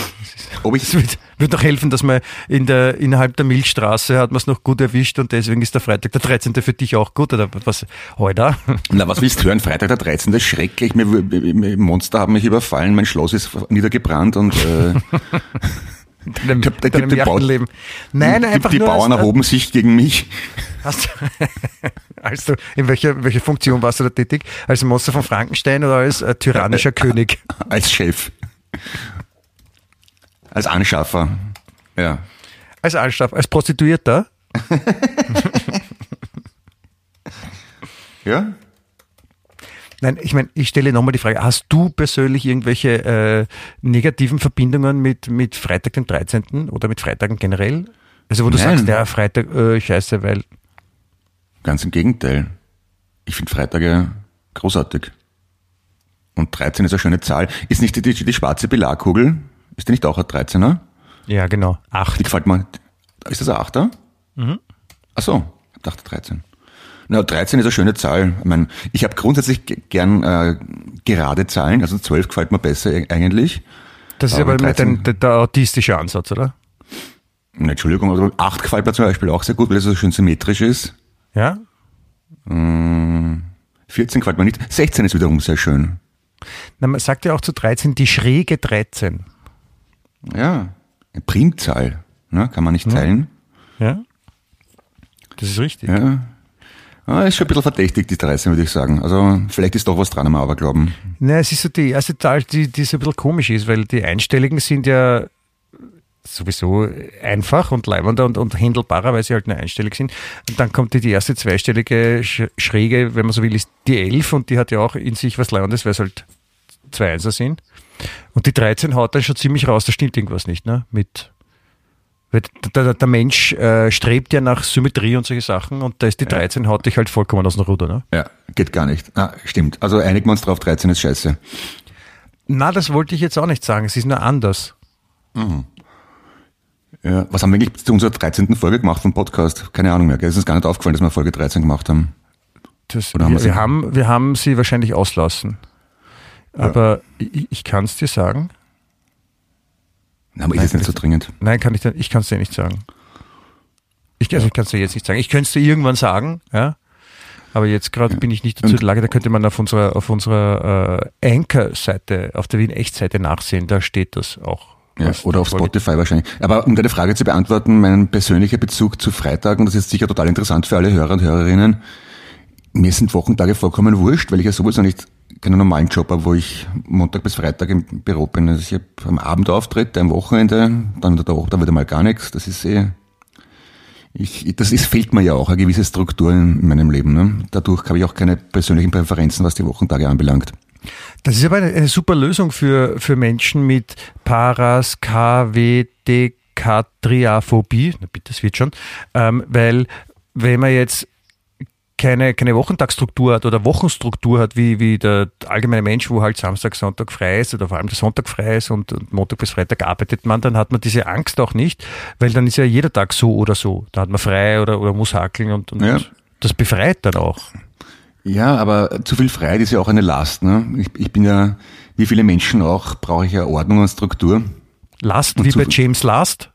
Ob Es ich, wird, wird noch helfen, dass man in der, innerhalb der Milchstraße hat man es noch gut erwischt und deswegen ist der Freitag der 13. für dich auch gut, oder was, heute? na, was willst du hören? Freitag der 13. ist schrecklich. Mir- Monster haben mich überfallen, mein Schloss ist niedergebrannt und äh, *laughs* Deinem, da deinem gibt Bau- Leben. Nein, die, einfach die nur Bauern erhoben sich gegen mich. Hast, als *laughs* du, in welcher, welcher Funktion warst du da tätig? Als Monster von Frankenstein oder als äh, tyrannischer König? *laughs* Als Chef. Als Anschaffer. Ja. Als Altstaff, als Prostituierter? *laughs* Ja? Nein, ich meine, ich stelle nochmal die Frage, hast du persönlich irgendwelche äh, negativen Verbindungen mit, mit Freitag den 13. oder mit Freitagen generell? Also wo du Nein. sagst, der Freitag, äh, scheiße, weil Ganz im Gegenteil. Ich finde Freitage großartig. Und 13 ist eine schöne Zahl. Ist nicht die, die, die schwarze Billardkugel? Ist die nicht auch ein 13er? Ja, genau. Acht. Die gefällt mir. Ist das ein Achter? Mhm. Ach so, ich dachte 13. Na, 13 ist eine schöne Zahl. Ich, mein, ich habe grundsätzlich ge- gern äh, gerade Zahlen, also 12 gefällt mir besser e- eigentlich. Das ist Aber aber, mit 13 ein, der, der autistische Ansatz, oder? Na, Entschuldigung, aber 8 gefällt mir zum Beispiel auch sehr gut, weil es so schön symmetrisch ist. Ja? 14 gefällt mir nicht. 16 ist wiederum sehr schön. Na, man sagt ja auch zu 13 die schräge 13. Ja, eine Primzahl, ne, kann man nicht teilen. Ja? Das ist richtig. Ja. Ah, ist schon ein bisschen verdächtig, die 13, würde ich sagen. Also vielleicht ist doch was dran am Aberglauben. Na, es ist so die erste Zahl, die, die so ein bisschen komisch ist, weil die Einstelligen sind ja sowieso einfach und leibender und, und händelbarer, weil sie halt nur einstellig sind. Und dann kommt die, die erste zweistellige Sch- Schräge, wenn man so will, ist die 11 und die hat ja auch in sich was Leibendes, weil es halt zwei Einser sind. Und die 13 haut dann schon ziemlich raus, da stimmt irgendwas nicht, ne? Mit, weil der, der, Mensch äh, strebt ja nach Symmetrie und solche Sachen und da ist die 13 haut dich halt vollkommen aus dem Ruder, ne? Ja, geht gar nicht. Ah, stimmt. Also einigen wir uns drauf, 13 ist scheiße. Na, das wollte ich jetzt auch nicht sagen, es ist nur anders. Ja, was haben wir eigentlich zu unserer 13. Folge gemacht vom Podcast? Keine Ahnung mehr. gell? Es ist uns gar nicht aufgefallen, dass wir Folge 13 gemacht haben. Das, Oder haben wir wir, haben, wir haben sie wahrscheinlich auslassen. Aber ich, ich kann es dir sagen. Aber ist jetzt nicht so dringend. Nein, kann ich, dir- ich kann es dir nicht sagen. Ich, also ich kann es dir jetzt nicht sagen. Ich könnte es dir irgendwann sagen, ja. Aber jetzt gerade bin ich nicht dazu in der Lage, da könnte man auf unserer, auf unserer äh, Anchor-Seite, auf der Wien-Echt-Seite nachsehen, da steht das auch. Ja, oder auf Spotify wahrscheinlich. Aber um deine Frage zu beantworten, mein persönlicher Bezug zu Freitagen, das ist sicher total interessant für alle Hörer und Hörerinnen. Mir sind Wochentage vollkommen wurscht, weil ich ja sowieso nicht keinen normalen Job habe, wo ich Montag bis Freitag im Büro bin. Also ich habe am Abend Auftritt, am Wochenende, dann der Woche, da wieder mal gar nichts. Das ist eh ich, das ist, fehlt mir ja auch, eine gewisse Struktur in meinem Leben. Ne? Dadurch habe ich auch keine persönlichen Präferenzen, was die Wochentage anbelangt. Das ist aber eine, eine super Lösung für, für Menschen mit Paras, KWD, Katriaphobie, na bitte, das wird schon, ähm, weil wenn man jetzt keine, keine Wochentagsstruktur hat oder Wochenstruktur hat, wie, wie der allgemeine Mensch, wo halt Samstag, Sonntag frei ist oder vor allem der Sonntag frei ist und, und Montag bis Freitag arbeitet man, dann hat man diese Angst auch nicht, weil dann ist ja jeder Tag so oder so. Da hat man frei oder, oder muss hakeln und, und ja. das befreit dann auch. Ja, aber zu viel Freiheit ist ja auch eine Last. Ne? Ich, ich bin ja, wie viele Menschen auch, brauche ich ja Ordnung und Struktur. Last, und wie bei James Last?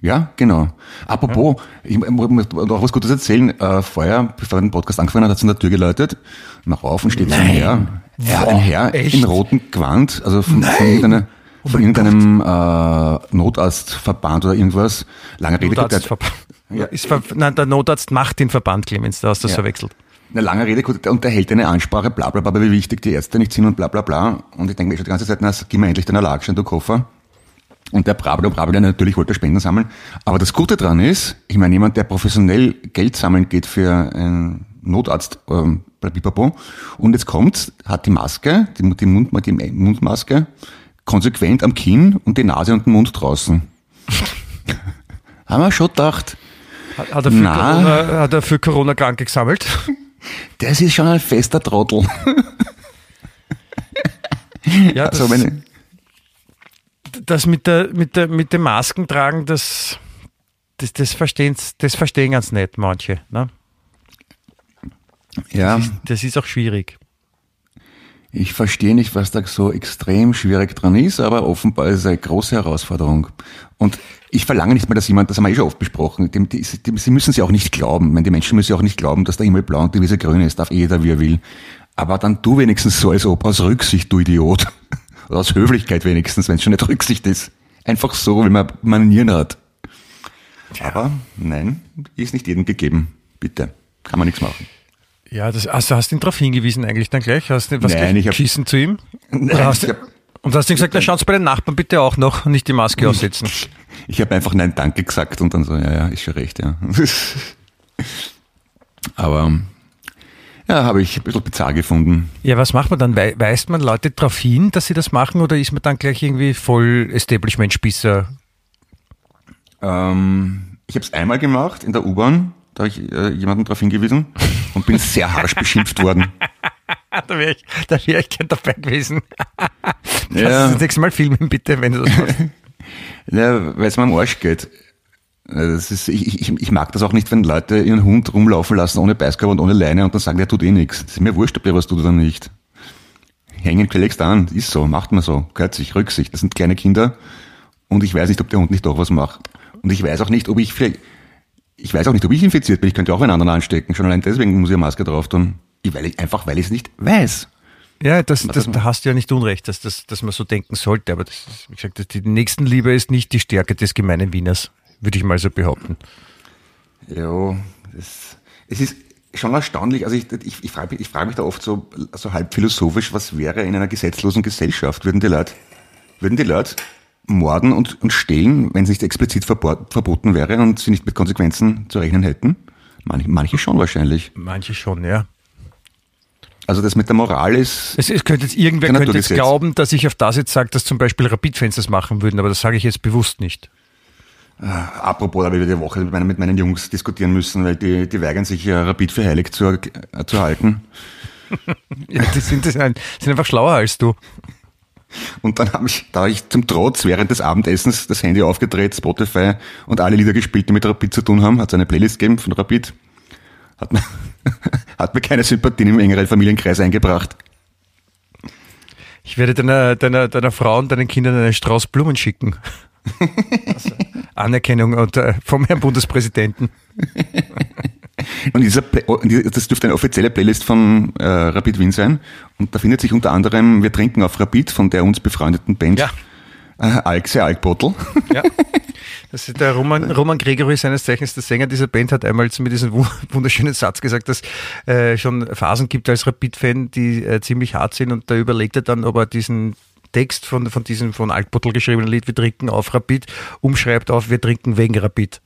Ja, genau. Apropos, ja. ich muss noch was Gutes erzählen. Äh, vorher, bevor den Podcast angefangen hat, hat es an der Tür geläutet. Mach auf und steht so ein Herr. Ja, ein Herr echt? in rotem Gewand, also von, von irgendeiner, oh von irgendeinem äh, Notarztverband oder irgendwas. Lange Rede. Notarztverband. Ja. Ist nein, der Notarzt macht den Verband, Clemens, da hast du das ja. verwechselt. Eine lange Rede und der hält eine Ansprache, bla bla bla, wie wichtig die Ärzte nicht sind und bla bla bla. Und ich denke mir schon die ganze Zeit, na, gib mir endlich deinen Erlagschein, du Koffer. Und der Brabler Brabler natürlich wollte Spenden sammeln. Aber das Gute dran ist, ich meine, jemand, der professionell Geld sammeln geht für einen Notarzt, ähm, und jetzt kommt, hat die Maske, die, die, Mund, die Mundmaske, konsequent am Kinn und die Nase und den Mund draußen. *laughs* Haben wir schon gedacht. Hat, hat, er, für Corona, hat er für Corona Kranke gesammelt? Das ist schon ein fester Trottel. Ja, *laughs* also das, meine, das mit, der, mit, der, mit dem Maskentragen, das, das, das, verstehen, das verstehen ganz nett manche. Ne? Ja. Das ist, das ist auch schwierig. Ich verstehe nicht, was da so extrem schwierig dran ist, aber offenbar ist es eine große Herausforderung. Und ich verlange nicht mal, dass jemand, das haben wir eh schon oft besprochen, dem, die, die, sie müssen es ja auch nicht glauben. Meine, die Menschen müssen ja auch nicht glauben, dass der Himmel blau und die Wiese grün ist, darf jeder, wie er will. Aber dann tu wenigstens so, als ob aus Rücksicht, du Idiot. Oder aus Höflichkeit wenigstens, wenn es schon nicht Rücksicht ist. Einfach so, wie man Manieren hat. Aber nein, ist nicht jedem gegeben. Bitte. Kann man nichts machen. Ja, das, also hast du ihn darauf hingewiesen eigentlich dann gleich? Hast du was nein, ich hab, geschissen zu ihm? Nein, hast ich hab, und hast du ihm gesagt, na schaut's bei den Nachbarn bitte auch noch, nicht die Maske aussetzen. *laughs* Ich habe einfach Nein, danke gesagt und dann so, ja, ja, ist schon recht, ja. *laughs* Aber ja, habe ich ein bisschen bizarr gefunden. Ja, was macht man dann? Weist man Leute darauf hin, dass sie das machen oder ist man dann gleich irgendwie voll Establishment-Spießer? Ähm, ich habe es einmal gemacht in der U-Bahn, da habe ich äh, jemanden darauf hingewiesen und bin sehr harsch beschimpft worden. *laughs* da wäre ich, da wär ich gern dabei gewesen. ja. Lass uns das nächste Mal filmen, bitte, wenn du das machst. *laughs* ja, weil es mir am Arsch geht. Das ist, ich, ich, ich mag das auch nicht, wenn Leute ihren Hund rumlaufen lassen ohne Beißkörper und ohne Leine und dann sagen, der tut eh nichts. Das ist mir wurscht, ob der was tut oder nicht. Hängen klägst an, ist so, macht man so, gehört sich, Rücksicht. Das sind kleine Kinder und ich weiß nicht, ob der Hund nicht doch was macht. Und ich weiß auch nicht, ob ich vielleicht, ich weiß auch nicht, ob ich infiziert bin. Ich könnte auch einen anderen anstecken. Schon allein deswegen muss ich eine Maske drauf tun. Ich, weil ich, einfach, weil ich es nicht weiß. Ja, das, das, da hast du ja nicht unrecht, dass, dass, dass man so denken sollte. Aber das ist, wie gesagt, die Nächstenliebe ist nicht die Stärke des gemeinen Wieners würde ich mal so behaupten. Ja, das, es ist schon erstaunlich. Also ich, ich, ich frage ich frag mich da oft so, so halb philosophisch, was wäre in einer gesetzlosen Gesellschaft? Würden die Leute, würden die Leute morden und, und stehlen, wenn es nicht explizit verboten wäre und sie nicht mit Konsequenzen zu rechnen hätten? Manche, manche schon wahrscheinlich. Manche schon, ja. Also das mit der Moral ist. Es, es könnte jetzt irgendwer könnte jetzt glauben, dass ich auf das jetzt sage, dass zum Beispiel Rapid-Fans das machen würden, aber das sage ich jetzt bewusst nicht. Äh, apropos, da habe ich die Woche mit meinen, mit meinen Jungs diskutieren müssen, weil die, die weigern sich ja Rapid für heilig zu, äh, zu halten. *laughs* ja, die sind, die sind einfach schlauer als du. Und dann habe ich, da hab ich zum Trotz während des Abendessens das Handy aufgedreht, Spotify und alle Lieder gespielt, die mit Rapid zu tun haben, hat es eine Playlist gegeben von Rapid. Hat mir, *laughs* hat mir keine Sympathien im engeren Familienkreis eingebracht. Ich werde deiner, deiner, deiner Frau und deinen Kindern einen Strauß Blumen schicken. Also, Anerkennung und, äh, vom Herrn Bundespräsidenten. *laughs* Und dieser Play das dürfte eine offizielle Playlist von äh, Rapid Wien sein. Und da findet sich unter anderem Wir trinken auf Rapid von der uns befreundeten Band Ja. äh, Alxe Alkbottle. *laughs* Ja. Das ist der Roman, Roman Gregory, seines Zeichens der Sänger dieser Band, hat einmal zu mir diesen wu- wunderschönen Satz gesagt, dass äh, schon Phasen gibt als Rapid-Fan, die äh, ziemlich hart sind und da überlegt er dann, ob er diesen Text von, von diesem von Altbottel geschriebenen Lied Wir trinken auf Rapid umschreibt auf Wir trinken wegen Rapid.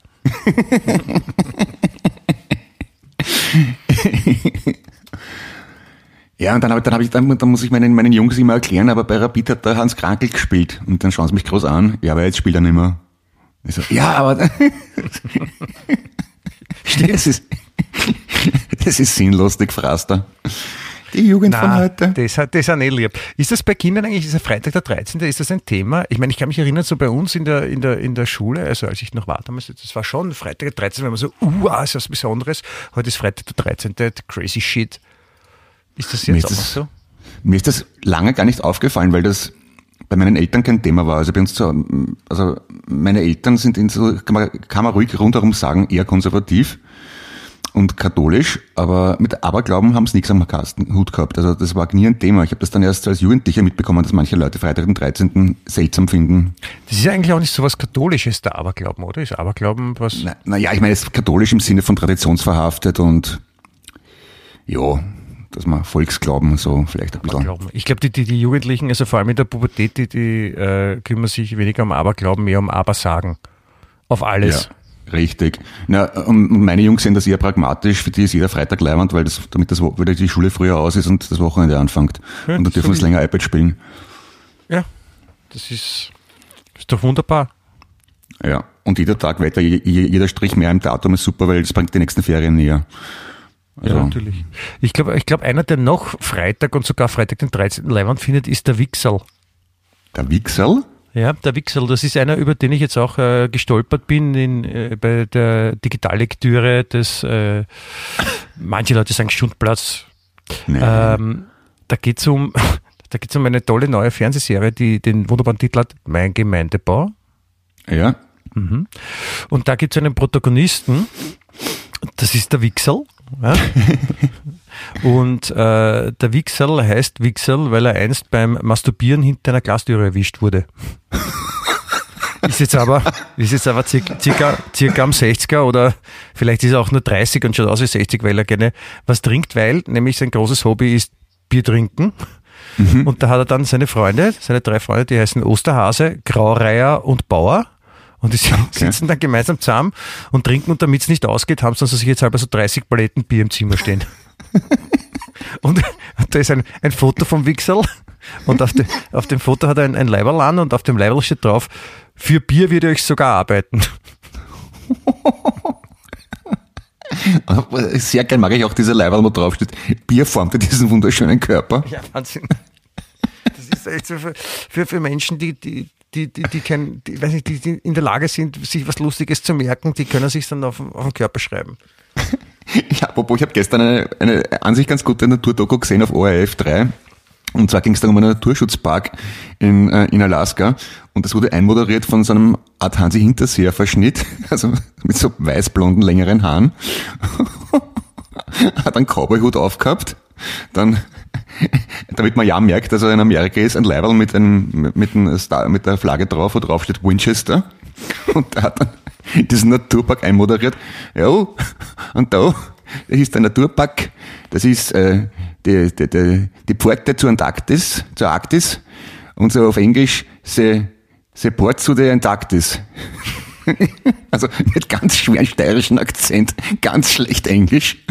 Ja, und dann, dann, ich, dann, dann muss ich meinen, meinen Jungs immer erklären, aber bei Rapid hat der Hans Krankel gespielt. Und dann schauen sie mich groß an. Ja, aber jetzt spielt er nicht mehr. Ich so, ja, aber *laughs* das ist, das ist sinnlos, die Gefraster. Die Jugend von heute. Das, hat- das sind eh lieb. Ist das bei Kindern eigentlich, ist der Freitag der 13., ist das ein Thema? Ich meine, ich kann mich erinnern, so bei uns in der, in der, in der Schule, also als ich noch war damals, das war schon Freitag der 13., wenn man so, uh, ist was Besonderes. Heute ist Freitag der 13., crazy shit. Ist das jetzt auch das- so? Mir ist das lange gar nicht aufgefallen, weil das bei meinen Eltern kein Thema war. Also bei uns zu, also meine Eltern sind in so, kann man, kann man ruhig rundherum sagen, eher konservativ und katholisch, aber mit Aberglauben haben sie nichts am Hut gehabt. Also das war nie ein Thema. Ich habe das dann erst als Jugendlicher mitbekommen, dass manche Leute Freitag den 13. seltsam finden. Das ist eigentlich auch nicht so was Katholisches, der Aberglauben, oder? Ist Aberglauben was? Na, na ja, ich meine, es ist katholisch im Sinne von traditionsverhaftet und ja, dass man Volksglauben so vielleicht ein bisschen. Ich glaube, die, die, die Jugendlichen, also vor allem in der Pubertät, die, die äh, kümmern sich weniger um Aberglauben, mehr um Abersagen. Auf alles. Ja, richtig. Na, und meine Jungs sehen das eher pragmatisch. Für die ist jeder Freitag leibend, weil das, damit das, weil die Schule früher aus ist und das Wochenende anfängt. Ja, und dann so dürfen sie wie- länger iPad spielen. Ja, das ist, ist doch wunderbar. Ja. Und jeder Tag weiter, je- je- jeder Strich mehr im Datum ist super, weil das bringt die nächsten Ferien näher. Also, Ja, natürlich. Ich glaube, ich glaub, einer, der noch Freitag und sogar Freitag den 13. Leihwand findet, ist der Wixel. Der Wichsel? Ja, der Wixel, das ist einer, über den ich jetzt auch äh, gestolpert bin in, äh, bei der Digitallektüre des, äh, manche Leute sagen Stundplatz. Nein. Ähm, da geht's um, *laughs* da geht's um eine tolle neue Fernsehserie, die den wunderbaren Titel hat, Mein Gemeindebau. ja. Und da gibt es einen Protagonisten, das ist der Wixel. Ja? *laughs* Und äh, der Wixel heißt Wixel, weil er einst beim Masturbieren hinter einer Glastüre erwischt wurde. *laughs* Ist jetzt aber, ist jetzt aber circa, circa, circa am 60er oder vielleicht ist er auch nur 30 und schaut aus wie 60, weil er gerne was trinkt, weil nämlich sein großes Hobby ist Bier trinken. Und da hat er dann seine Freunde, seine drei Freunde, die heißen Osterhase, Graureiher und Bauer. Und die sitzen dann gemeinsam zusammen und trinken und damit es nicht ausgeht, haben sie sich jetzt halber so 30 Paletten Bier im Zimmer stehen. *laughs* und, da ist ein, ein Foto vom Wixel und auf, de, auf dem Foto hat er ein, ein Leiberl an und auf dem Leiberl steht drauf, für Bier würde ich sogar arbeiten. Sehr gern mag ich auch diese Leiberl, wo draufsteht, Bier formte diesen wunderschönen Körper. Ja, Wahnsinn. Das ist echt so für, für, für Menschen, die, die, die, die, die, kein, die, weiß nicht, die, die in der Lage sind, sich was Lustiges zu merken, die können sich dann auf, den- auf den Körper schreiben. *laughs* Ja, apropos, ich habe gestern eine, eine an sich ganz gute Naturdoku gesehen auf ORF 3. Und zwar ging es da um einen Naturschutzpark in, äh, in Alaska. Und das wurde einmoderiert von so einem Art Hansi Hinterseher Verschnitt, *laughs* also mit so weißblonden, längeren Haaren. *laughs* Hat einen Cowboyhut aufgehabt. Dann, *laughs* damit man ja merkt, dass er in Amerika ist, ein Leiberl mit, einem, mit, einem Star, mit der Flagge drauf, wo drauf steht Winchester. *laughs* Und er hat dann diesen Naturpark einmoderiert. Ja, und da, das ist der Naturpark, das ist äh, die, die, die, die Pforte zur Antarktis, zur Arktis. Und so auf Englisch, the, the port to the Antarktis. *laughs* also mit ganz schweren steirischen Akzent, ganz schlecht Englisch,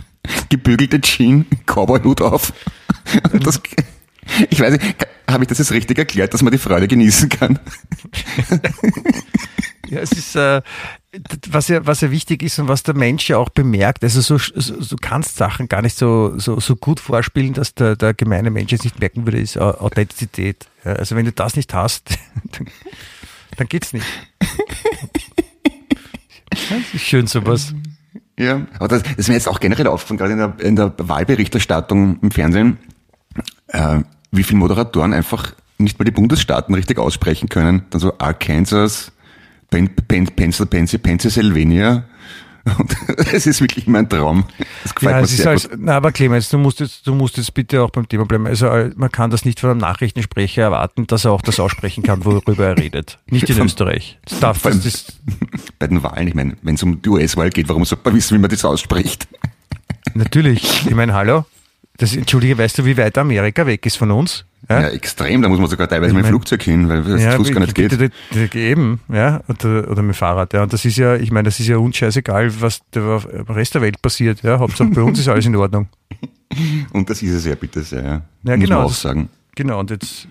gebügelte Jeans, Cowboyhut auf. *laughs* Das, ich weiß nicht, habe ich das jetzt richtig erklärt, dass man die Freude genießen kann? Ja, es ist, äh, was ja, was ja wichtig ist und was der Mensch ja auch bemerkt, also so, so, du kannst Sachen gar nicht so, so, so gut vorspielen, dass der, der gemeine Mensch jetzt nicht merken würde, ist Au- Authentizität. Ja, also wenn du das nicht hast, *laughs* dann, dann geht's nicht. *laughs* Das ist schön sowas. Ja, aber das, das ist mir jetzt auch generell aufgefallen, gerade in der, in der Wahlberichterstattung im Fernsehen, äh, wie viele Moderatoren einfach nicht mal die Bundesstaaten richtig aussprechen können. Dann so Arkansas, Pencil, Pennsylvania. Und *laughs* es ist wirklich mein Traum. Das gefällt ja, mir sehr als. Na, aber Clemens, du musst, jetzt, du musst jetzt bitte auch beim Thema bleiben. Also äh, man kann das nicht von einem Nachrichtensprecher erwarten, dass er auch das aussprechen kann, worüber er redet. Nicht in Österreich. Das darf, das, das *laughs* bei den Wahlen, ich meine, wenn es um die US-Wahl geht, warum sollte man wissen, wie man das ausspricht? Natürlich. Ich meine, hallo? Das, Entschuldige, weißt du, wie weit Amerika weg ist von uns? Ja, ja extrem. Da muss man sogar teilweise ich mit dem Flugzeug hin, weil das ja, Fuß gar nicht geht. Eben, ja, oder, oder mit dem Fahrrad. Ja, und das ist ja, ich meine, das ist ja uns scheißegal, was im Rest der Welt passiert. Ja, Hauptsache bei uns ist alles in Ordnung. *laughs* Und das ist es ja, bitte sehr. Ja, ja muss genau. Man auch sagen. Genau, und jetzt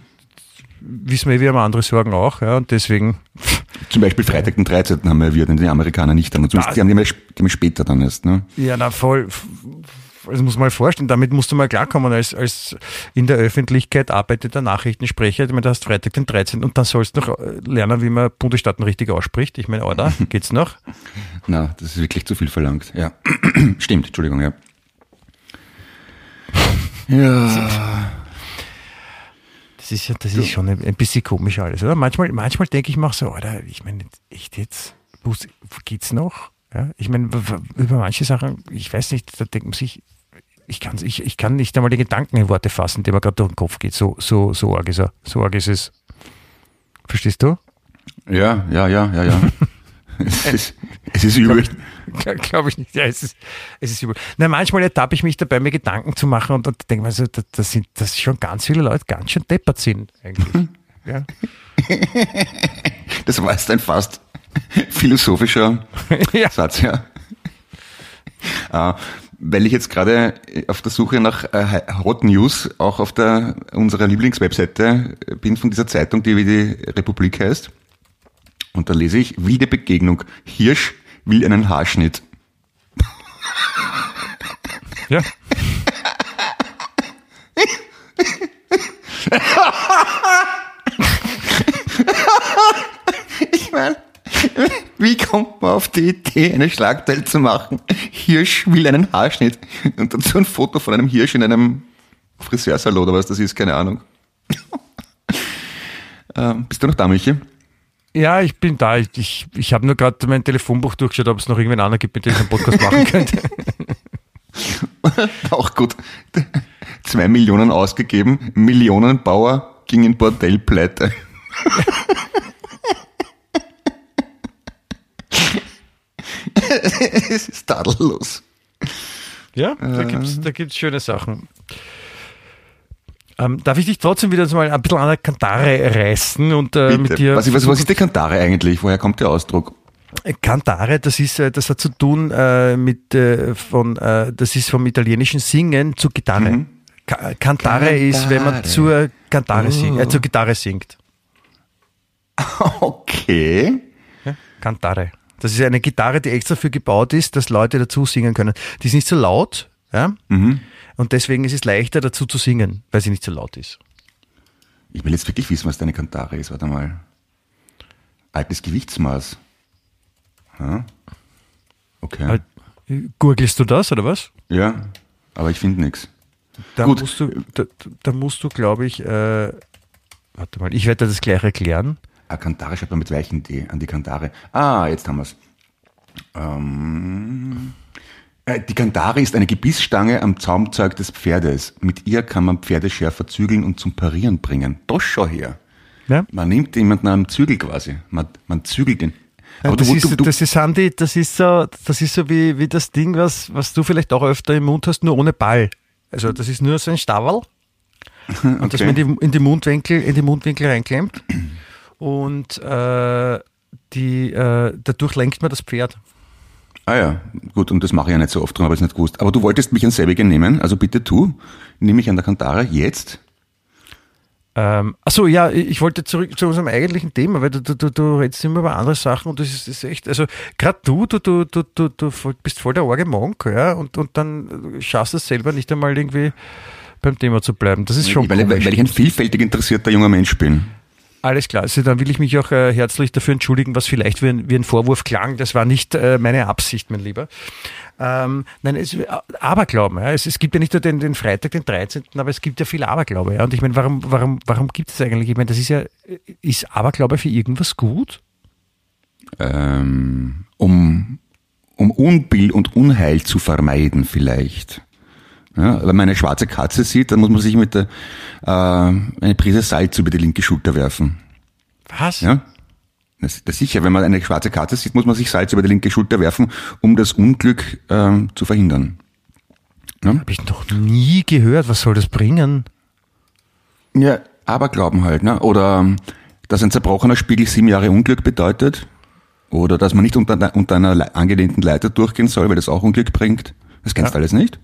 wissen wir, wir haben andere Sorgen auch, ja, und deswegen. *laughs* Zum Beispiel Freitag den 13. haben wir, wir den Amerikaner nicht dann. Zumindest, die haben die später dann erst, ne? Ja, na, voll, also muss man mal vorstellen, damit musst du mal klarkommen, als, als in der Öffentlichkeit arbeitet der Nachrichtensprecher, ich meine, du hast Freitag den 13. und dann sollst du noch äh, lernen, wie man Bundesstaaten richtig ausspricht. Ich meine, oder? *laughs* Geht's noch? Na, das ist wirklich zu viel verlangt. Ja. *clears throat* Stimmt, Entschuldigung, ja. Ja. Das ist ja, das ist schon ein, bisschen komisch alles, oder? Manchmal, manchmal denke ich mir auch so, oder, ich meine, echt jetzt, wo geht's noch? Ja, ich meine, über manche Sachen, ich weiß nicht, da denkt man sich, ich kann, ich, ich kann nicht einmal die Gedanken in Worte fassen, die mir gerade durch den Kopf geht. So, so, so arg ist er. So arg ist es. Verstehst du? Ja, ja, ja, ja, ja. *laughs* es, ist, es ist übel. Glaube glaub ich nicht. Ja, es ist, es ist übel. Na, manchmal ertappe ich mich dabei, mir Gedanken zu machen und, und denke mir so, dass, das sind, dass schon ganz viele Leute ganz schön deppert sind, eigentlich. ja. *laughs* Das war jetzt ein fast *laughs* philosophischer *laughs* ja. Satz, ja. Äh, weil ich jetzt gerade auf der Suche nach äh, Hot News auch auf der unserer Lieblingswebseite bin von dieser Zeitung, die wie die Republik heißt. Und da lese ich wilde Begegnung. Hirsch will einen Haarschnitt. Ja. *laughs* ich meine, *laughs* wie kommt man auf die Idee, eine Schlagzeile zu machen? Hirsch will einen Haarschnitt. Und dazu ein Foto von einem Hirsch in einem Friseursalon oder was das ist, keine Ahnung. *laughs* ähm, bist du noch da, Michi? Ja, ich bin da. Ich, ich, ich habe nur gerade mein Telefonbuch durchgeschaut, ob es noch irgendwen anderen gibt, mit dem ich einen Podcast *laughs* machen könnte. Auch gut. Zwei Millionen ausgegeben, Millionenbauer ging in Bordell pleite. *laughs* es ist tadellos. Ja, da gibt es da gibt's schöne Sachen. Ähm, darf ich dich trotzdem wieder mal ein bisschen an der Kantare reißen und äh, mit dir. Was, was, was ist die Kantare eigentlich? Woher kommt der Ausdruck? Kantare, das ist, äh, das hat zu tun äh, mit äh, von, äh, das ist vom italienischen Singen zu Gitarre. Mhm. Kantare, Kantare, ist, wenn man zur Kantare oh. singt, äh, zur Gitarre singt. *laughs* Okay. Ja, Kantare. Das ist eine Gitarre, die extra für gebaut ist, dass Leute dazu singen können. Die ist nicht so laut, ja. Mhm. Und deswegen ist es leichter dazu zu singen, weil sie nicht so laut ist. Ich will jetzt wirklich wissen, was deine Kantare ist. Warte mal. Altes Gewichtsmaß. Ja. Okay. Gurgelst du das oder was? Ja, aber ich finde nichts. Da Gut. musst du, da, da musst du, glaube ich, äh, warte mal, ich werde das gleich erklären. Ah, Kantare schreibt man mit weichen D an die Kantare. Ah, jetzt haben wir es. Ähm, äh, die Kantare ist eine Gebissstange am Zaumzeug des Pferdes. Mit ihr kann man Pferde schärfer zügeln und zum Parieren bringen. Das schau her. Ja? Man nimmt jemanden am Zügel quasi. Man, man zügelt ihn. Aber das, du, ist, du, du, das ist Sandy, das ist so, das ist so wie, wie das Ding, was, was du vielleicht auch öfter im Mund hast, nur ohne Ball. Also das ist nur so ein Stavel. *laughs* Und okay. das man in die, in die Mundwinkel, in die Mundwinkel reinklemmt und äh, die, äh, dadurch lenkt man das Pferd. Ah ja, gut, und das mache ich ja nicht so oft, darum habe ich es nicht gewusst. Aber du wolltest mich an selbigen nehmen, also bitte tu, nimm mich an der Kantare jetzt. Ähm, achso, ja, ich wollte zurück zu unserem eigentlichen Thema, weil du, du, du, du redest immer über andere Sachen und das ist, ist echt, also gerade du, du, du, du, du, du bist voll der arge Monk, ja, und, und dann schaffst du es selber nicht einmal irgendwie beim Thema zu bleiben. Das ist schon weil, weil, weil ich ein vielfältig interessierter junger Mensch bin. Alles klar. Also dann will ich mich auch äh, herzlich dafür entschuldigen, was vielleicht wie ein, wie ein Vorwurf klang. Das war nicht äh, meine Absicht, mein Lieber. Ähm, nein, es, äh, Aberglauben. Ja. Es, es gibt ja nicht nur den, den Freitag, den 13., aber es gibt ja viel Aberglaube. Ja. Und ich meine, warum, warum, warum gibt es eigentlich? Ich meine, das ist ja, ist Aberglaube für irgendwas gut? ähm, um, um Unbill und Unheil zu vermeiden vielleicht. Ja, wenn man eine schwarze Katze sieht, dann muss man sich mit der, äh, eine Prise Salz über die linke Schulter werfen. Was? Ja? Das, das sicher, wenn man eine schwarze Katze sieht, muss man sich Salz über die linke Schulter werfen, um das Unglück ähm, zu verhindern. Ja? Habe ich noch nie gehört. Was soll das bringen? Ja, Aberglauben halt, ne? Oder dass ein zerbrochener Spiegel sieben Jahre Unglück bedeutet. Oder dass man nicht unter, unter einer angelehnten Leiter durchgehen soll, weil das auch Unglück bringt. Das kennst du alles nicht?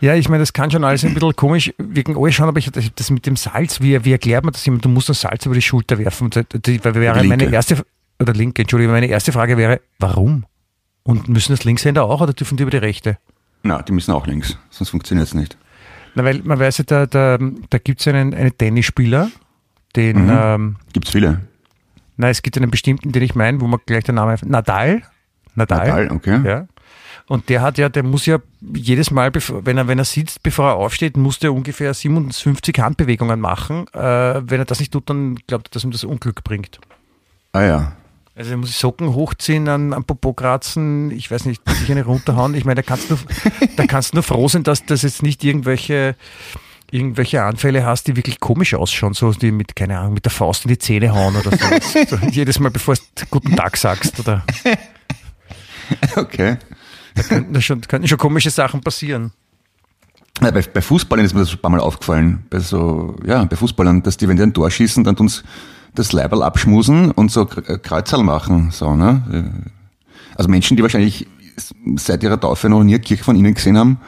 Ja, ich meine, das kann schon alles ein bisschen komisch wirken anschauen, aber ich das mit dem Salz, wie, wie erklärt man das immer? Du musst das Salz über die Schulter werfen. Das wäre meine erste, oder linke, Entschuldigung, meine erste Frage wäre, warum? Und müssen das Linkshänder auch oder dürfen die über die rechte? Na, die müssen auch links, sonst funktioniert es nicht. Na, weil man weiß ja, da, da, da gibt es einen, einen Tennisspieler, den. Mhm. Ähm, gibt es viele? Nein, es gibt einen bestimmten, den ich meine, wo man gleich der Name. Nadal. Nadal. Nadal, okay. Ja. Und der hat ja, der muss ja jedes Mal, wenn er, wenn er sitzt, bevor er aufsteht, muss der ungefähr 57 Handbewegungen machen. Äh, wenn er das nicht tut, dann glaubt er, dass ihm das Unglück bringt. Ah ja. Also er muss Socken hochziehen, an, an Popo kratzen, ich weiß nicht, sich eine runterhauen. Ich meine, da kannst du, da kannst du nur froh sein, dass das jetzt nicht irgendwelche irgendwelche Anfälle hast, die wirklich komisch ausschauen, so die mit, keine Ahnung, mit der Faust in die Zähne hauen oder so. *laughs* so jedes Mal, bevor du guten Tag sagst, oder? Okay. Da könnten, schon, könnten schon komische Sachen passieren. Ja, bei, bei Fußballern ist mir das ein paar Mal aufgefallen. Bei so, ja, bei Fußballern, dass die, wenn die ein Tor schießen, dann uns das Leiberl abschmusen und so Kreuzerl machen, so, ne? Also Menschen, die wahrscheinlich seit ihrer Taufe noch nie eine Kirche von ihnen gesehen haben,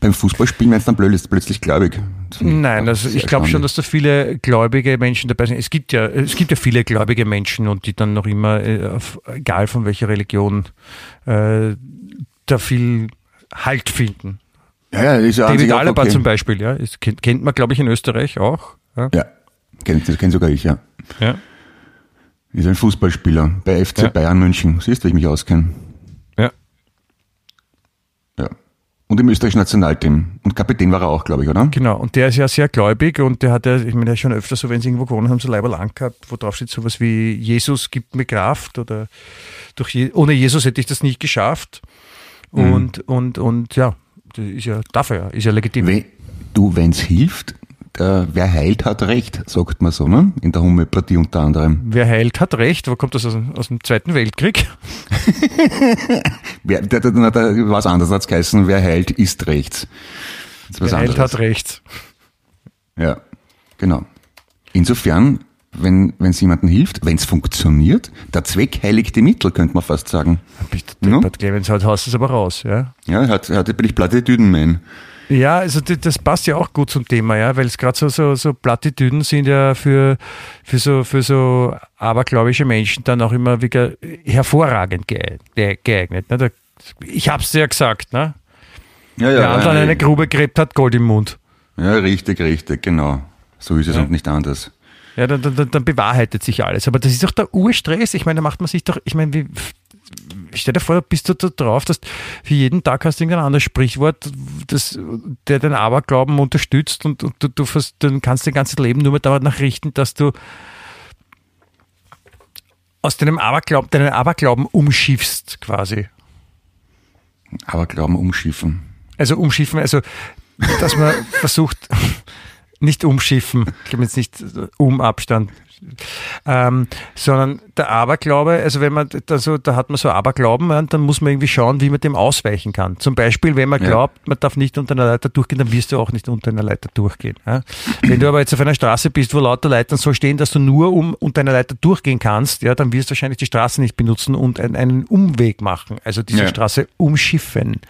beim Fußballspielen werden es dann plötzlich gläubig. Nein, also ich glaube schon, dass da viele gläubige Menschen dabei sind. Es gibt ja, es gibt ja viele gläubige Menschen und die dann noch immer, äh, egal von welcher Religion, äh, da viel Halt finden. Ja, ja, ist ja David Alaba okay. zum Beispiel, ja, ist, kennt, kennt, man, glaube ich, in Österreich auch. Ja, ja kennt, das kennt sogar ich, ja. Ja. Ist ein Fußballspieler bei FC ja. Bayern München. Siehst du, wie ich mich auskenne. Ja. Ja. Und im österreichischen Nationalteam. Und Kapitän war er auch, glaube ich, oder? Genau. Und der ist ja sehr gläubig und der hat ja, ich meine, der ist schon öfter so, wenn sie irgendwo gewonnen haben, so Leiber lang gehabt, wo drauf steht sowas wie Jesus gibt mir Kraft oder durch Je ohne Jesus hätte ich das nicht geschafft. Und, mhm. und, und ja, das ist ja dafür, ja, ist ja legitim. We du, wenn es hilft, äh, wer heilt, hat Recht, sagt man so, ne? In der Homöopathie unter anderem. Wer heilt, hat Recht. Wo kommt das aus, aus dem Zweiten Weltkrieg? *laughs* wer, da, da, da, was anderes als geheißen, wer heilt, ist rechts. wer heilt, hat Recht. Ja, genau. Insofern wenn es jemandem hilft, wenn es funktioniert. Der Zweck heiligt die Mittel, könnte man fast sagen. Bist du ja? Clemens, halt haust es aber raus, ja? Ja, hat, hat, bin ich Plattitüden-Man. Ja, also das passt ja auch gut zum Thema, ja, weil es gerade so, so, so Plattitüden sind ja für, für so, für so abergläubische Menschen dann auch immer wieder hervorragend geeignet. Ne? Ich hab's dir ja gesagt, ne? Ja, ja, Der andere ja, eine Grube gräbt, hat Gold im Mund. Ja, richtig, richtig, genau. So ist es ja. und nicht anders. Ja, dann, dann, dann bewahrheitet sich alles. Aber das ist doch der Urstress. Ich meine, da macht man sich doch, ich meine, wie, stell dir vor, bist du da drauf, dass für jeden Tag hast du irgendein anderes Sprichwort, das, der den Aberglauben unterstützt und, und du, du dann kannst dein ganzes Leben nur mehr danach richten, dass du aus deinem Aberglauben, deinen Aberglauben umschiffst, quasi. Aberglauben umschiffen. Also umschiffen, also dass man *laughs* versucht, nicht umschiffen, *laughs* ich glaube jetzt nicht um Abstand, ähm, sondern der Aberglaube, also wenn man da so, da hat man so Aberglauben, dann muss man irgendwie schauen, wie man dem ausweichen kann. Zum Beispiel, wenn man glaubt, man darf nicht unter einer Leiter durchgehen, dann wirst du auch nicht unter einer Leiter durchgehen. Ja? Wenn du aber jetzt auf einer Straße bist, wo lauter Leitern so stehen, dass du nur um unter einer Leiter durchgehen kannst, ja, dann wirst du wahrscheinlich die Straße nicht benutzen und einen, einen Umweg machen, also diese ja. Straße umschiffen.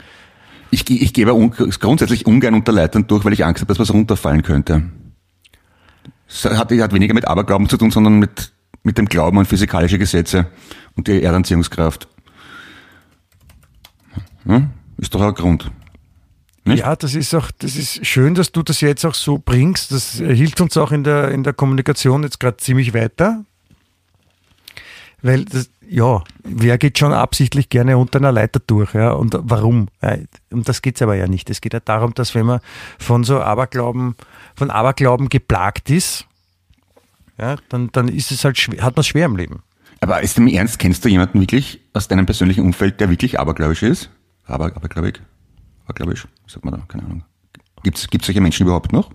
Ich, ich gehe aber grundsätzlich ungern unter Leitern durch, weil ich Angst habe, dass was runterfallen könnte. Es hat, hat weniger mit Aberglauben zu tun, sondern mit, mit dem Glauben an physikalische Gesetze und die Erdanziehungskraft. Hm? Ist doch ein Grund. Nicht? Ja, das ist auch, das ist schön, dass du das jetzt auch so bringst. Das hilft uns auch in der, in der Kommunikation jetzt gerade ziemlich weiter. Weil das, ja, wer geht schon absichtlich gerne unter einer Leiter durch, ja? Und warum? Um das geht's aber ja nicht. Es geht ja darum, dass wenn man von so Aberglauben, von Aberglauben geplagt ist, ja, dann, dann ist es halt schwer, hat man es schwer im Leben. Aber ist im Ernst, kennst du jemanden wirklich aus deinem persönlichen Umfeld, der wirklich abergläubisch ist? Aber, abergläubig? Abergläubisch? Sagt man da? Keine Ahnung. Gibt es solche Menschen überhaupt noch?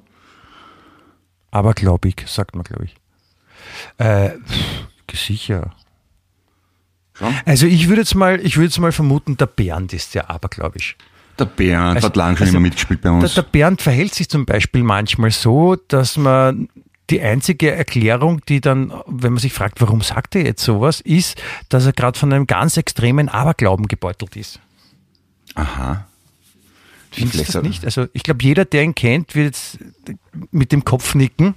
Abergläubig, sagt man, glaube ich. Äh, sicher. Schon? Also ich würde jetzt mal, ich würde jetzt mal vermuten, der Bernd ist ja abergläubisch. Der Bernd Also- hat lange schon also immer mitgespielt bei Der, uns. der Bernd verhält sich zum Beispiel manchmal so, dass man die einzige Erklärung, die dann, wenn man sich fragt, warum sagt er jetzt sowas, ist, dass er gerade von einem ganz extremen Aberglauben gebeutelt ist. Aha. Findest du das nicht? Also ich glaube, jeder, der ihn kennt, wird jetzt mit dem Kopf nicken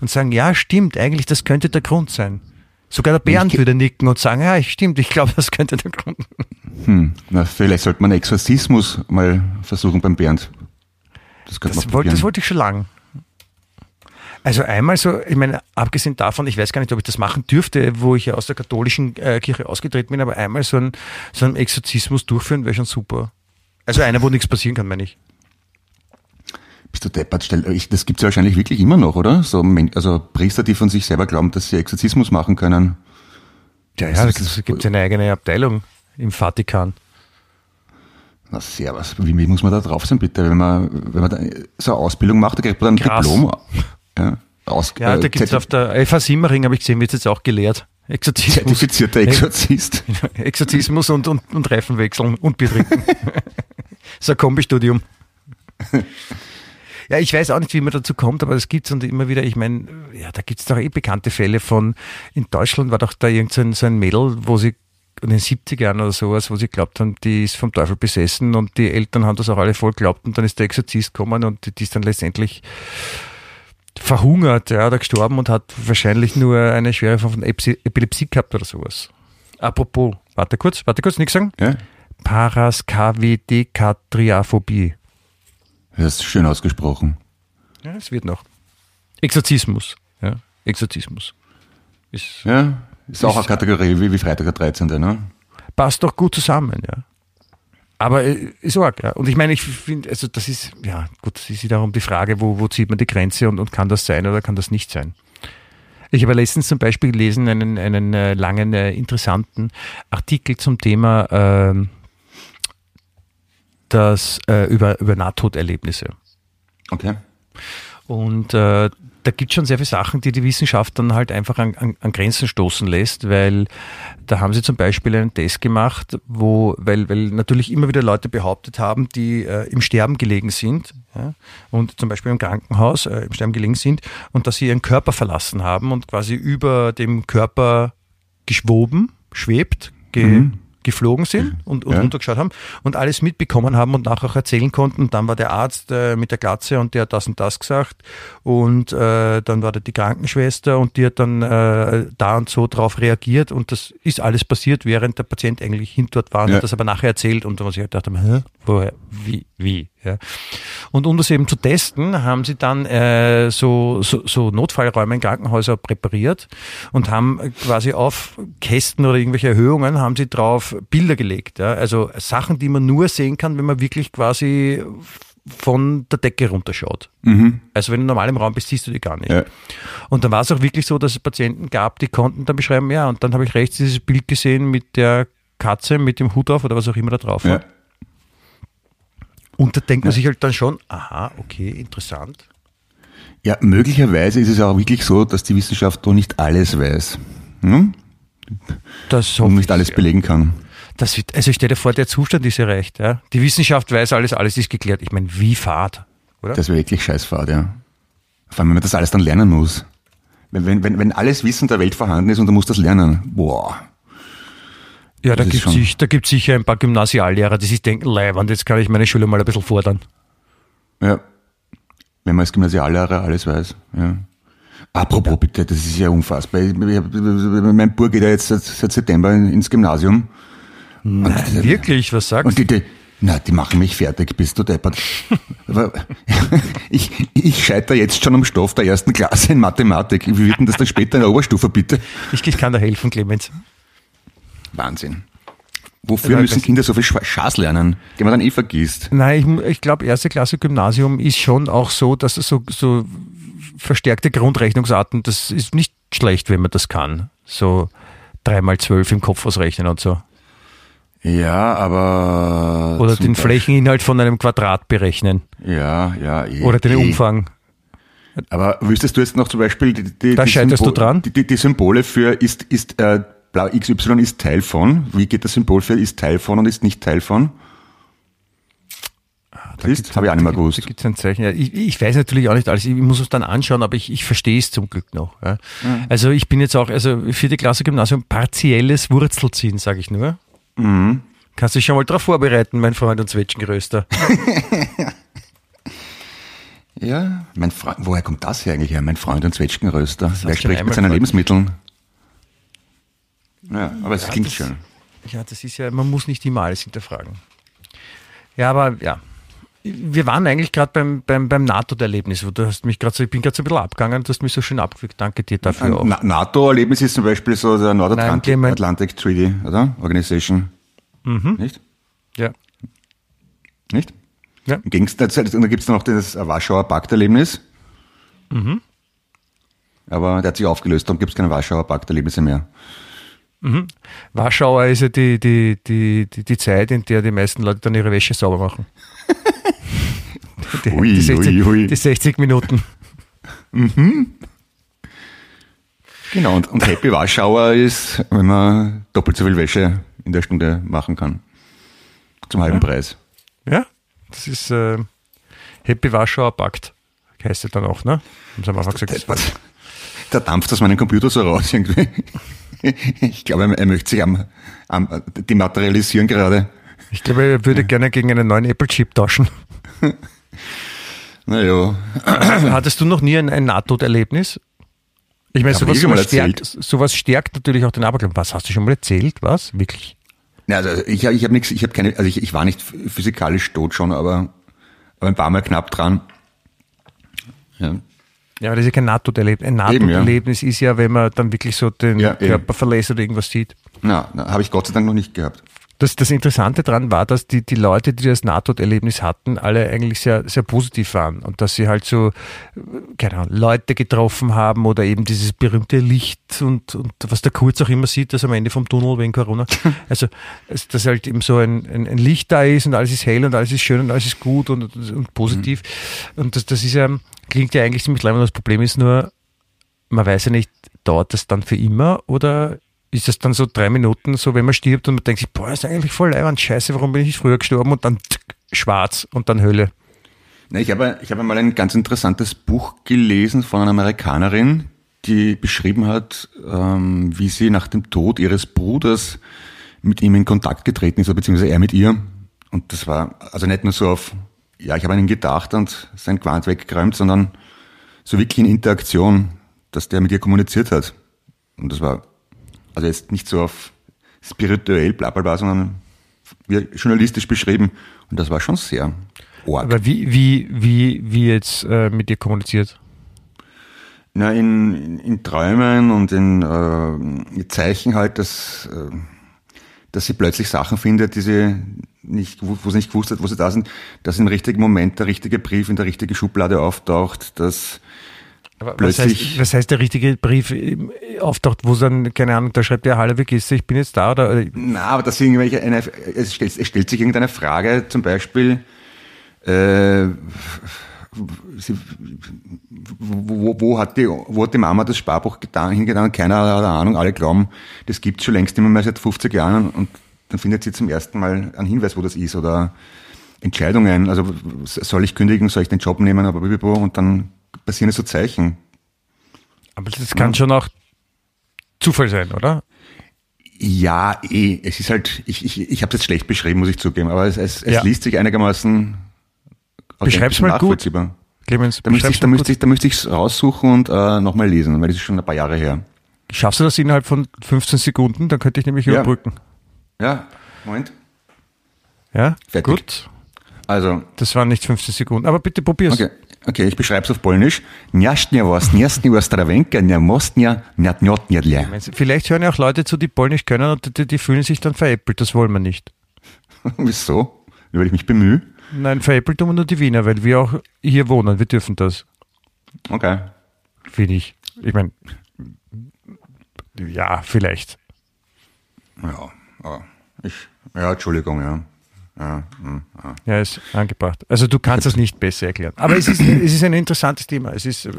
und sagen, ja, stimmt, eigentlich, das könnte der Grund sein. Sogar der Bernd Ich- würde nicken und sagen, ja, stimmt, ich glaube, das könnte der Grund. Hm. Na, vielleicht sollte man Exorzismus mal versuchen beim Bernd. Das Das wollte, das wollte ich schon lang. Also einmal so, ich meine, abgesehen davon, ich weiß gar nicht, ob ich das machen dürfte, wo ich ja aus der katholischen äh, Kirche ausgetreten bin, aber einmal so, ein, so einen Exorzismus durchführen wäre schon super. Also einer, wo nichts passieren kann, meine ich. Bist du deppert? Stell, das gibt's ja wahrscheinlich wirklich immer noch, oder? So, also Priester, die von sich selber glauben, dass sie Exorzismus machen können. Ja, ja, es gibt eine eigene Abteilung im Vatikan. Na, servus. Wie, wie muss man da drauf sein, bitte? Wenn man, wenn man so eine Ausbildung macht, da kriegt man dann ein Krass. Diplom. Ja, aus, Ja, äh, da gibt es auf der FH Simmering, habe ich gesehen, wird jetzt auch gelehrt. Exorzismus. Zertifizierter Exorzist. *laughs* Exorzismus und, und, und Reifen wechseln und Bier trinken. so *laughs* ein Kombistudium. *laughs* Ja, ich weiß auch nicht, wie man dazu kommt, aber das gibt's und immer wieder, ich meine, ja, da gibt's doch eh bekannte Fälle von, in Deutschland war doch da irgendein so ein Mädel, wo sie in den 70ern oder sowas, wo sie glaubt haben, die ist vom Teufel besessen und die Eltern haben das auch alle voll geglaubt und dann ist der Exorzist gekommen und die, die ist dann letztendlich verhungert, ja, oder gestorben und hat wahrscheinlich nur eine schwere Form von Epsi- Epilepsie gehabt oder sowas. Apropos, warte kurz, warte kurz, nichts sagen. Ja? Paraskavedekatriaphobie. Das ist schön ausgesprochen. Ja, es wird noch. Exorzismus. Ja, Exorzismus. Ist, Ja, ist auch Ist- eine Kategorie wie, wie Freitag der 13. Ne? passt doch gut zusammen, ja. Aber äh, ist arg, ja. Und ich meine, ich finde, also das ist, ja, gut, es ist wiederum die Frage, wo, wo zieht man die Grenze und, und kann das sein oder kann das nicht sein? Ich habe letztens zum Beispiel gelesen, einen, einen äh, langen, äh, interessanten Artikel zum Thema ähm, das, äh, über, über Nahtoderlebnisse. Okay. Und äh, da gibt es schon sehr viele Sachen, die die Wissenschaft dann halt einfach an, an, an Grenzen stoßen lässt, weil da haben sie zum Beispiel einen Test gemacht, wo, weil, weil natürlich immer wieder Leute behauptet haben, die äh, im Sterben gelegen sind ja, und zum Beispiel im Krankenhaus äh, im Sterben gelegen sind und dass sie ihren Körper verlassen haben und quasi über dem Körper geschwoben, schwebt, ge, geflogen sind und, und Ja. runtergeschaut haben und alles mitbekommen haben und nachher auch erzählen konnten. Dann war der Arzt äh, mit der Glatze und der hat das und das gesagt. Und äh, dann war da die Krankenschwester und die hat dann äh, da und so drauf reagiert. Und das ist alles passiert, während der Patient eigentlich hin dort war und Ja. hat das aber nachher erzählt. Und was ich halt dachte, hä? Woher, wie, wie? Ja. Und um das eben zu testen, haben sie dann äh, so, so, so Notfallräume in Krankenhäusern präpariert und haben quasi auf Kästen oder irgendwelche Erhöhungen haben sie drauf Bilder gelegt. Ja? Also Sachen, die man nur sehen kann, wenn man wirklich quasi von der Decke runterschaut. Also wenn du normal im Raum bist, siehst du die gar nicht. Ja. Und dann war es auch wirklich so, dass es Patienten gab, die konnten dann beschreiben, ja, und dann habe ich rechts dieses Bild gesehen mit der Katze mit dem Hut auf oder was auch immer da drauf war. Ja. Und da denkt man sich halt dann schon, aha, okay, interessant. ja, möglicherweise ist es auch wirklich so, dass die Wissenschaft doch nicht alles weiß. Hm? Das Und nicht ich alles belegen kann. Das also stell dir vor, der Zustand ist erreicht. Ja? Die Wissenschaft weiß alles, alles ist geklärt. Ich meine, wie fad, oder? Das wäre wirklich Scheißfahrt, ja. Vor allem, wenn man das alles dann lernen muss. Wenn, wenn, wenn, wenn alles Wissen der Welt vorhanden ist und du musst das lernen. Boah. Ja, da gibt sich, da gibt's sicher ein paar Gymnasiallehrer, die sich denken, leibend, jetzt kann ich meine Schule mal ein bisschen fordern. Ja. Wenn man als Gymnasiallehrer alles weiß. Ja. Apropos bitte, das ist ja unfassbar. Ich- ich- Mein Bub geht ja jetzt seit, seit September in- ins Gymnasium. Nein, wirklich, was sagst Und die, die, na, die machen mich fertig, bist du deppert. *laughs* Aber ich, ich scheitere jetzt schon am Stoff der ersten Klasse in Mathematik. Wie wird denn das dann später in der Oberstufe, bitte? Ich, ich kann da helfen, Clemens. Wahnsinn. Wofür Ja, müssen Kinder so viel Schaß lernen, den man dann eh vergisst? Nein, ich, ich glaube, erste Klasse Gymnasium ist schon auch so, dass es so, so verstärkte Grundrechnungsarten, das ist nicht schlecht, wenn man das kann. So dreimal zwölf im Kopf ausrechnen und so. Ja, aber. Oder den Beispiel- Flächeninhalt von einem Quadrat berechnen. Ja, ja. eh, Oder den eh. Umfang. Aber wüsstest du jetzt noch zum Beispiel die, die, Da die, scheiterst du dran? die, die, die Symbole für ist, ist äh, blau XY ist Teil von? Wie geht das Symbol für ist Teil von und ist nicht Teil von? Siehst, habe ich auch nicht mehr Da gewusst. gibt es ein Zeichen. Ja, ich, ich weiß natürlich auch nicht alles. Ich muss es dann anschauen, aber ich, ich verstehe es zum Glück noch. Ja. Also ich bin jetzt auch, also vierte Klasse Gymnasium, partielles Wurzelziehen, sage ich nur. Mhm. Kannst du dich schon mal darauf vorbereiten, mein Freund und Zwetschgenröster. *laughs* Ja, mein Freund, woher kommt das hier eigentlich her? Mein Freund und Zwetschgenröster. Wer spricht mit seinen gefragt. Lebensmitteln? Ja, aber es klingt das- schön. Ja, das ist ja, man muss nicht immer alles hinterfragen. Ja, aber ja. Wir waren eigentlich gerade beim, beim, beim NATO-Erlebnis, wo du hast mich gerade so, ich bin gerade so ein bisschen abgegangen, du hast mich so schön abgewickt. Danke dir dafür auch. Na- NATO-Erlebnis ist zum Beispiel so der Nordatlantic Clement. Atlantic Treaty, oder? Organization. Mhm. Nicht? Ja. Nicht? Ja. Im Gegensatz, und dann gibt es noch das Warschauer Pakterlebnis. Mhm. Aber der hat sich aufgelöst, darum gibt es keine Warschauer Pakterlebnisse mehr. Warschauer ist ja die, die, die, die, die Zeit, in der die meisten Leute dann ihre Wäsche sauber machen. *laughs* Die, Ui, die, 60, ui, ui. die 60 Minuten. Genau, und, und Happy Warschauer ist, wenn man doppelt so viel Wäsche in der Stunde machen kann. Zum halben Preis. Ja, das ist äh, Happy Warschauer Pakt. Heißt ja dann auch, ne? Haben sie am Anfang gesagt. Was? Da dampft aus meinem Computer so raus irgendwie. *laughs* Ich glaube, er, möchte sich am, am dematerialisieren gerade. Ich glaube, er würde gerne gegen einen neuen Apple-Chip tauschen. *laughs* Naja, Hattest du noch nie ein, ein Nahtoderlebnis? Ich meine, sowas, sowas, stärkt, sowas stärkt natürlich auch den Aberglauben. Was hast du schon mal erzählt? Was? Wirklich? Ja, also ich, ich habe nichts, ich habe keine, also ich, ich war nicht physikalisch tot schon, aber, aber ein paar Mal knapp dran. Ja. Ja, aber das ist ja kein Nahtoderlebnis. Ein Eben, ja. Ist ja, wenn man dann wirklich so den Ja. Körper verlässt oder irgendwas sieht. Na, na habe ich Gott sei Dank noch nicht gehabt. Das, das Interessante daran war, dass die, die Leute, die das Nahtoderlebnis hatten, alle eigentlich sehr, sehr positiv waren und dass sie halt so, keine Ahnung, Leute getroffen haben oder eben dieses berühmte Licht und, und was der Kurz auch immer sieht, das am Ende vom Tunnel wegen Corona. *laughs* Also, dass halt eben so ein, ein, ein Licht da ist und alles ist hell und alles ist schön und alles ist gut und, und, und positiv. Und das, das ist ja, klingt ja eigentlich ziemlich leid, das Problem ist nur, man weiß ja nicht, dauert das dann für immer oder ist das dann so drei Minuten, so wenn man stirbt und man denkt sich, boah, ist eigentlich voll leibend, scheiße, warum bin ich früher gestorben und dann tsk, schwarz und dann Hölle. Na, ich habe, ich habe mal ein ganz interessantes Buch gelesen von einer Amerikanerin, die beschrieben hat, ähm, wie sie nach dem Tod ihres Bruders mit ihm in Kontakt getreten ist, beziehungsweise er mit ihr. Und das war also nicht nur so auf, ja, ich habe an ihn gedacht und sein Quant weggeräumt, sondern so wirklich in Interaktion, dass der mit ihr kommuniziert hat. Und das war also jetzt nicht so auf spirituell, bla bla bla, sondern wie journalistisch beschrieben. Und das war schon sehr arg. Aber wie, wie, wie, wie jetzt äh, mit dir kommuniziert? Na, in, in, in Träumen und in äh, Zeichen halt, dass, äh, dass sie plötzlich Sachen findet, die sie nicht, wo, wo sie nicht gewusst hat, wo sie da sind, dass im richtigen Moment der richtige Brief in der richtigen Schublade auftaucht, dass Aber was, heißt, was heißt der richtige Brief ähm, auftaucht, wo dann, keine Ahnung, da schreibt der Hallo, wie geht's? Ich bin jetzt da oder, oder Na, aber dass irgendwelche, eine, es, stellt, es stellt sich irgendeine Frage, zum Beispiel, äh, sie, wo, wo, wo, hat die, wo hat die Mama das Sparbuch getan, hingetan? Keiner hat eine Ahnung, alle glauben, das gibt's schon längst immer mehr seit 50 Jahren und dann findet sie zum ersten Mal einen Hinweis, wo das ist oder Entscheidungen, also soll ich kündigen, soll ich den Job nehmen, aber und dann passieren so Zeichen. aber das kann schon auch Zufall sein, oder? Ja, eh. Es ist halt, ich, ich, ich habe es jetzt schlecht beschrieben, muss ich zugeben, aber es, es, es Ja. liest sich einigermaßen Beschreib's mal gut. Clemens, Da müsste ich, da müsste ich, da müsste ich raussuchen und äh, nochmal lesen, weil das ist schon ein paar Jahre her. Schaffst du das innerhalb von 15 Sekunden? Dann könnte ich nämlich Ja. überbrücken. Ja, Moment. Ja? Fertig. Gut. Also, Das waren nicht 15 Sekunden, aber bitte probier's. okay, okay ich beschreibe es auf Polnisch. Njaśnia was, njaśnia was trawenka, nja mostnia, njat njot njedle. Vielleicht hören ja auch Leute zu, die Polnisch können und die, die fühlen sich dann veräppelt. Das wollen wir nicht. *laughs* Wieso? Weil ich mich bemühe. Nein, veräppelt tun wir nur die Wiener, weil wir auch hier wohnen. Wir dürfen das, Okay. finde ich. Ich meine, ja, vielleicht. Ja, ja, ich, ja, Entschuldigung, ja. Ja, hm, ja. Ja, ist angebracht. Also du kannst *laughs* das nicht besser erklären. Aber es ist, es ist ein interessantes Thema. Es ist, äh,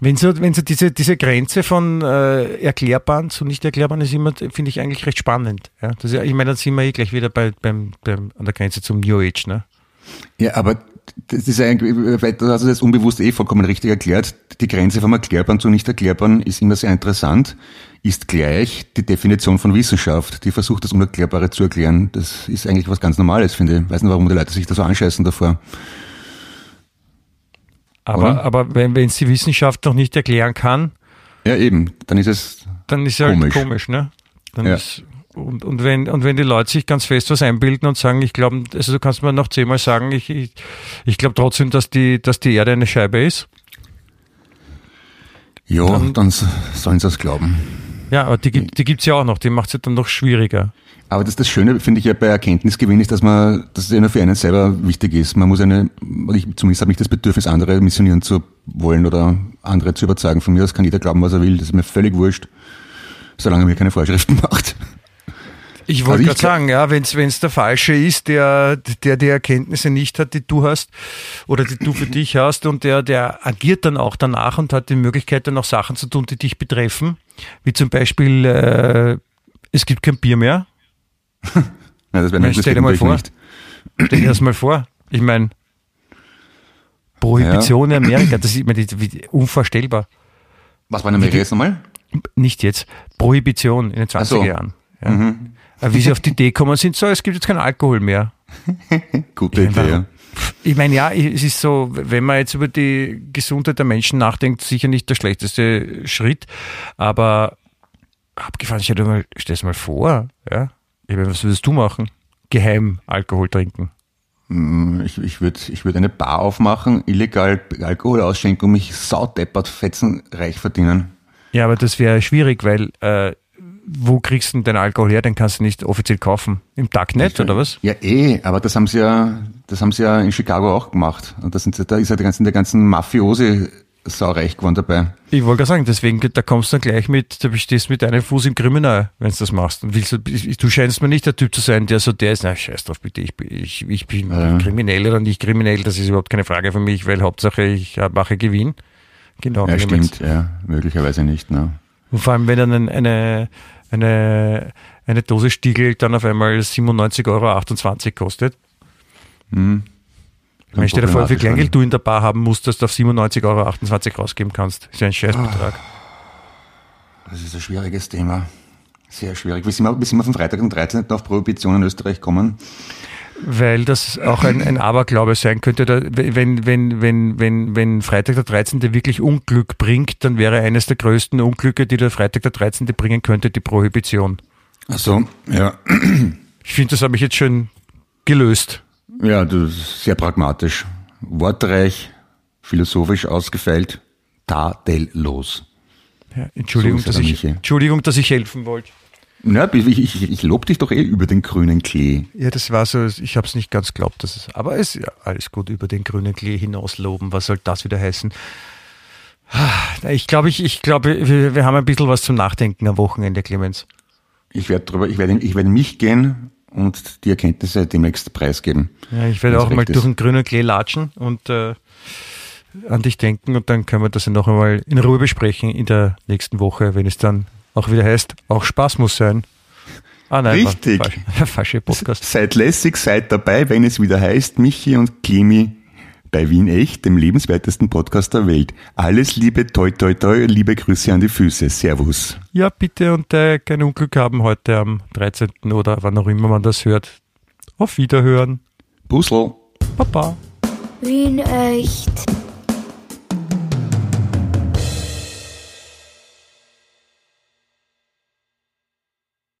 wenn so, wenn so diese, diese Grenze von äh, erklärbaren zu nicht erklärbaren ist immer, finde ich eigentlich recht spannend. Ja? Das ich meine, dann sind wir eh gleich wieder bei, beim, beim, an der Grenze zum New Age. Ne? Ja, aber das ist eigentlich, du hast es jetzt unbewusst eh vollkommen richtig erklärt. Die Grenze vom Erklärbaren zu nicht Erklärbaren ist immer sehr interessant, ist gleich die Definition von Wissenschaft, die versucht, das Unerklärbare zu erklären. Das ist eigentlich was ganz Normales, finde ich. Ich weiß nicht, warum die Leute sich da so anscheißen davor. Aber, aber wenn es die Wissenschaft noch nicht erklären kann, ja eben, dann ist es dann ist es halt komisch. komisch, ne? Dann Ja. ist, und, und, wenn, und wenn die Leute sich ganz fest was einbilden und sagen, ich glaube, also du kannst mir noch zehnmal sagen, ich, ich, ich glaube trotzdem, dass die, dass die Erde eine Scheibe ist. Ja, Dann- dann, sollen sie es glauben. Ja, aber die, gibt- die gibt's ja auch noch, die macht es ja dann noch schwieriger. Aber das, das Schöne, finde ich ja bei Erkenntnisgewinn ist, dass man, dass es ja nur für einen selber wichtig ist. Man muss eine, ich zumindest habe ich das Bedürfnis, andere missionieren zu wollen oder andere zu überzeugen. Von mir aus kann jeder glauben, was er will. Das ist mir völlig wurscht, solange er mir keine Vorschriften *laughs* macht. Ich wollte Also ich gerade sagen, ja, wenn es der Falsche ist, der, der die Erkenntnisse nicht hat, die du hast oder die du für dich hast und der, der agiert dann auch danach und hat die Möglichkeit, dann auch Sachen zu tun, die dich betreffen, wie zum Beispiel, äh, es gibt kein Bier mehr. *laughs* Ja, das wäre Na, stell dir mal vor. nicht. Stell dir das mal vor. Ich meine, Prohibition in Amerika, das ist wie, unvorstellbar. Was war in Amerika jetzt nochmal? Nicht jetzt. Prohibition in den 20er Ach so. Jahren. Ja. Aber Wie sie auf die Idee gekommen sind, so, es gibt jetzt keinen Alkohol mehr. *laughs* Gute Ja, Idee, ja. Ich meine, ja, es ist so, wenn man jetzt über die Gesundheit der Menschen nachdenkt, sicher nicht der schlechteste Schritt, aber abgefahren, stell dir mal, stell dir mal vor, ja. Ich meine, was würdest du machen? Geheim Alkohol trinken. Mm, Ich, ich würde ich würd eine Bar aufmachen, illegal Alkohol ausschenken und mich saudeppert fetzen reich verdienen. Ja, aber das wäre schwierig, weil äh, wo kriegst du denn den Alkohol her? Den kannst du nicht offiziell kaufen. Im Darknet oder was? Ja, eh, aber das haben sie ja, das haben sie ja in Chicago auch gemacht. Und das sind, da ist ja der ganzen, der ganzen Mafiosi saureich geworden dabei. Ich wollte gerade sagen, deswegen, da kommst du dann gleich mit, da stehst du mit einem Fuß im Kriminal, wenn du das machst. Und willst du, du scheinst mir nicht der Typ zu sein, der so der ist, na scheiß drauf bitte, ich, bin- ich, ich bin Ja. kriminell oder nicht kriminell, das ist überhaupt keine Frage für mich, weil Hauptsache ich mache Gewinn. Genau. Ja, stimmt, ja, möglicherweise nicht, ne. Und vor allem, wenn dann ein- eine, eine, eine Dose Stiegel dann auf einmal 97,28 Euro kostet. Ich meine, stell dir vor, wie viel Kleingeld du in der Bar haben musst, dass du auf 97,28 Euro rausgeben kannst. ist ja ein Scheißbetrag. Das ist ein schwieriges Thema. Sehr schwierig. Wie sind wir, sind wir vom Freitag, den 13. auf Prohibition in Österreich kommen? Weil das auch ein, ein Aberglaube sein könnte. Da, wenn, wenn, wenn, wenn, wenn Freitag der 13. wirklich Unglück bringt, dann wäre eines der größten Unglücke, die der Freitag der 13. bringen könnte, die Prohibition. Ach so, ja. Ich finde, das habe ich jetzt schön gelöst. Ja, das ist sehr pragmatisch. Wortreich, philosophisch ausgefeilt, tadellos. Ja, Entschuldigung, So dass ich. Entschuldigung, dass ich helfen wollte. Ja, ich, ich, ich lob dich doch eh über den grünen Klee. Ja, das war so, ich habe es nicht ganz glaubt, dass es, aber es ja, alles gut über den grünen Klee hinausloben. Was soll das wieder heißen? Ah, Ich glaube, ich, ich glaube, wir, wir haben ein bisschen was zum Nachdenken am Wochenende, Clemens. Ich werde drüber, ich werde, ich werde in mich gehen und die Erkenntnisse demnächst preisgeben. Ja, ich werde auch mal ist. durch den grünen Klee latschen und äh, an dich denken und dann können wir das ja noch einmal in Ruhe besprechen in der nächsten Woche, wenn es dann auch wieder heißt, auch Spaß muss sein. Ah nein, Richtig. Falsch, *laughs* falsche Podcast. Seid lässig, seid dabei, wenn es wieder heißt, Michi und Clemi bei Wien Echt, dem lebenswertesten Podcast der Welt. Alles Liebe, toi toi toi, liebe Grüße an die Füße. Servus. Ja, bitte und äh, kein Unglück haben heute am 13. oder wann auch immer man das hört. Auf Wiederhören. Puzzle. Baba. Wien echt.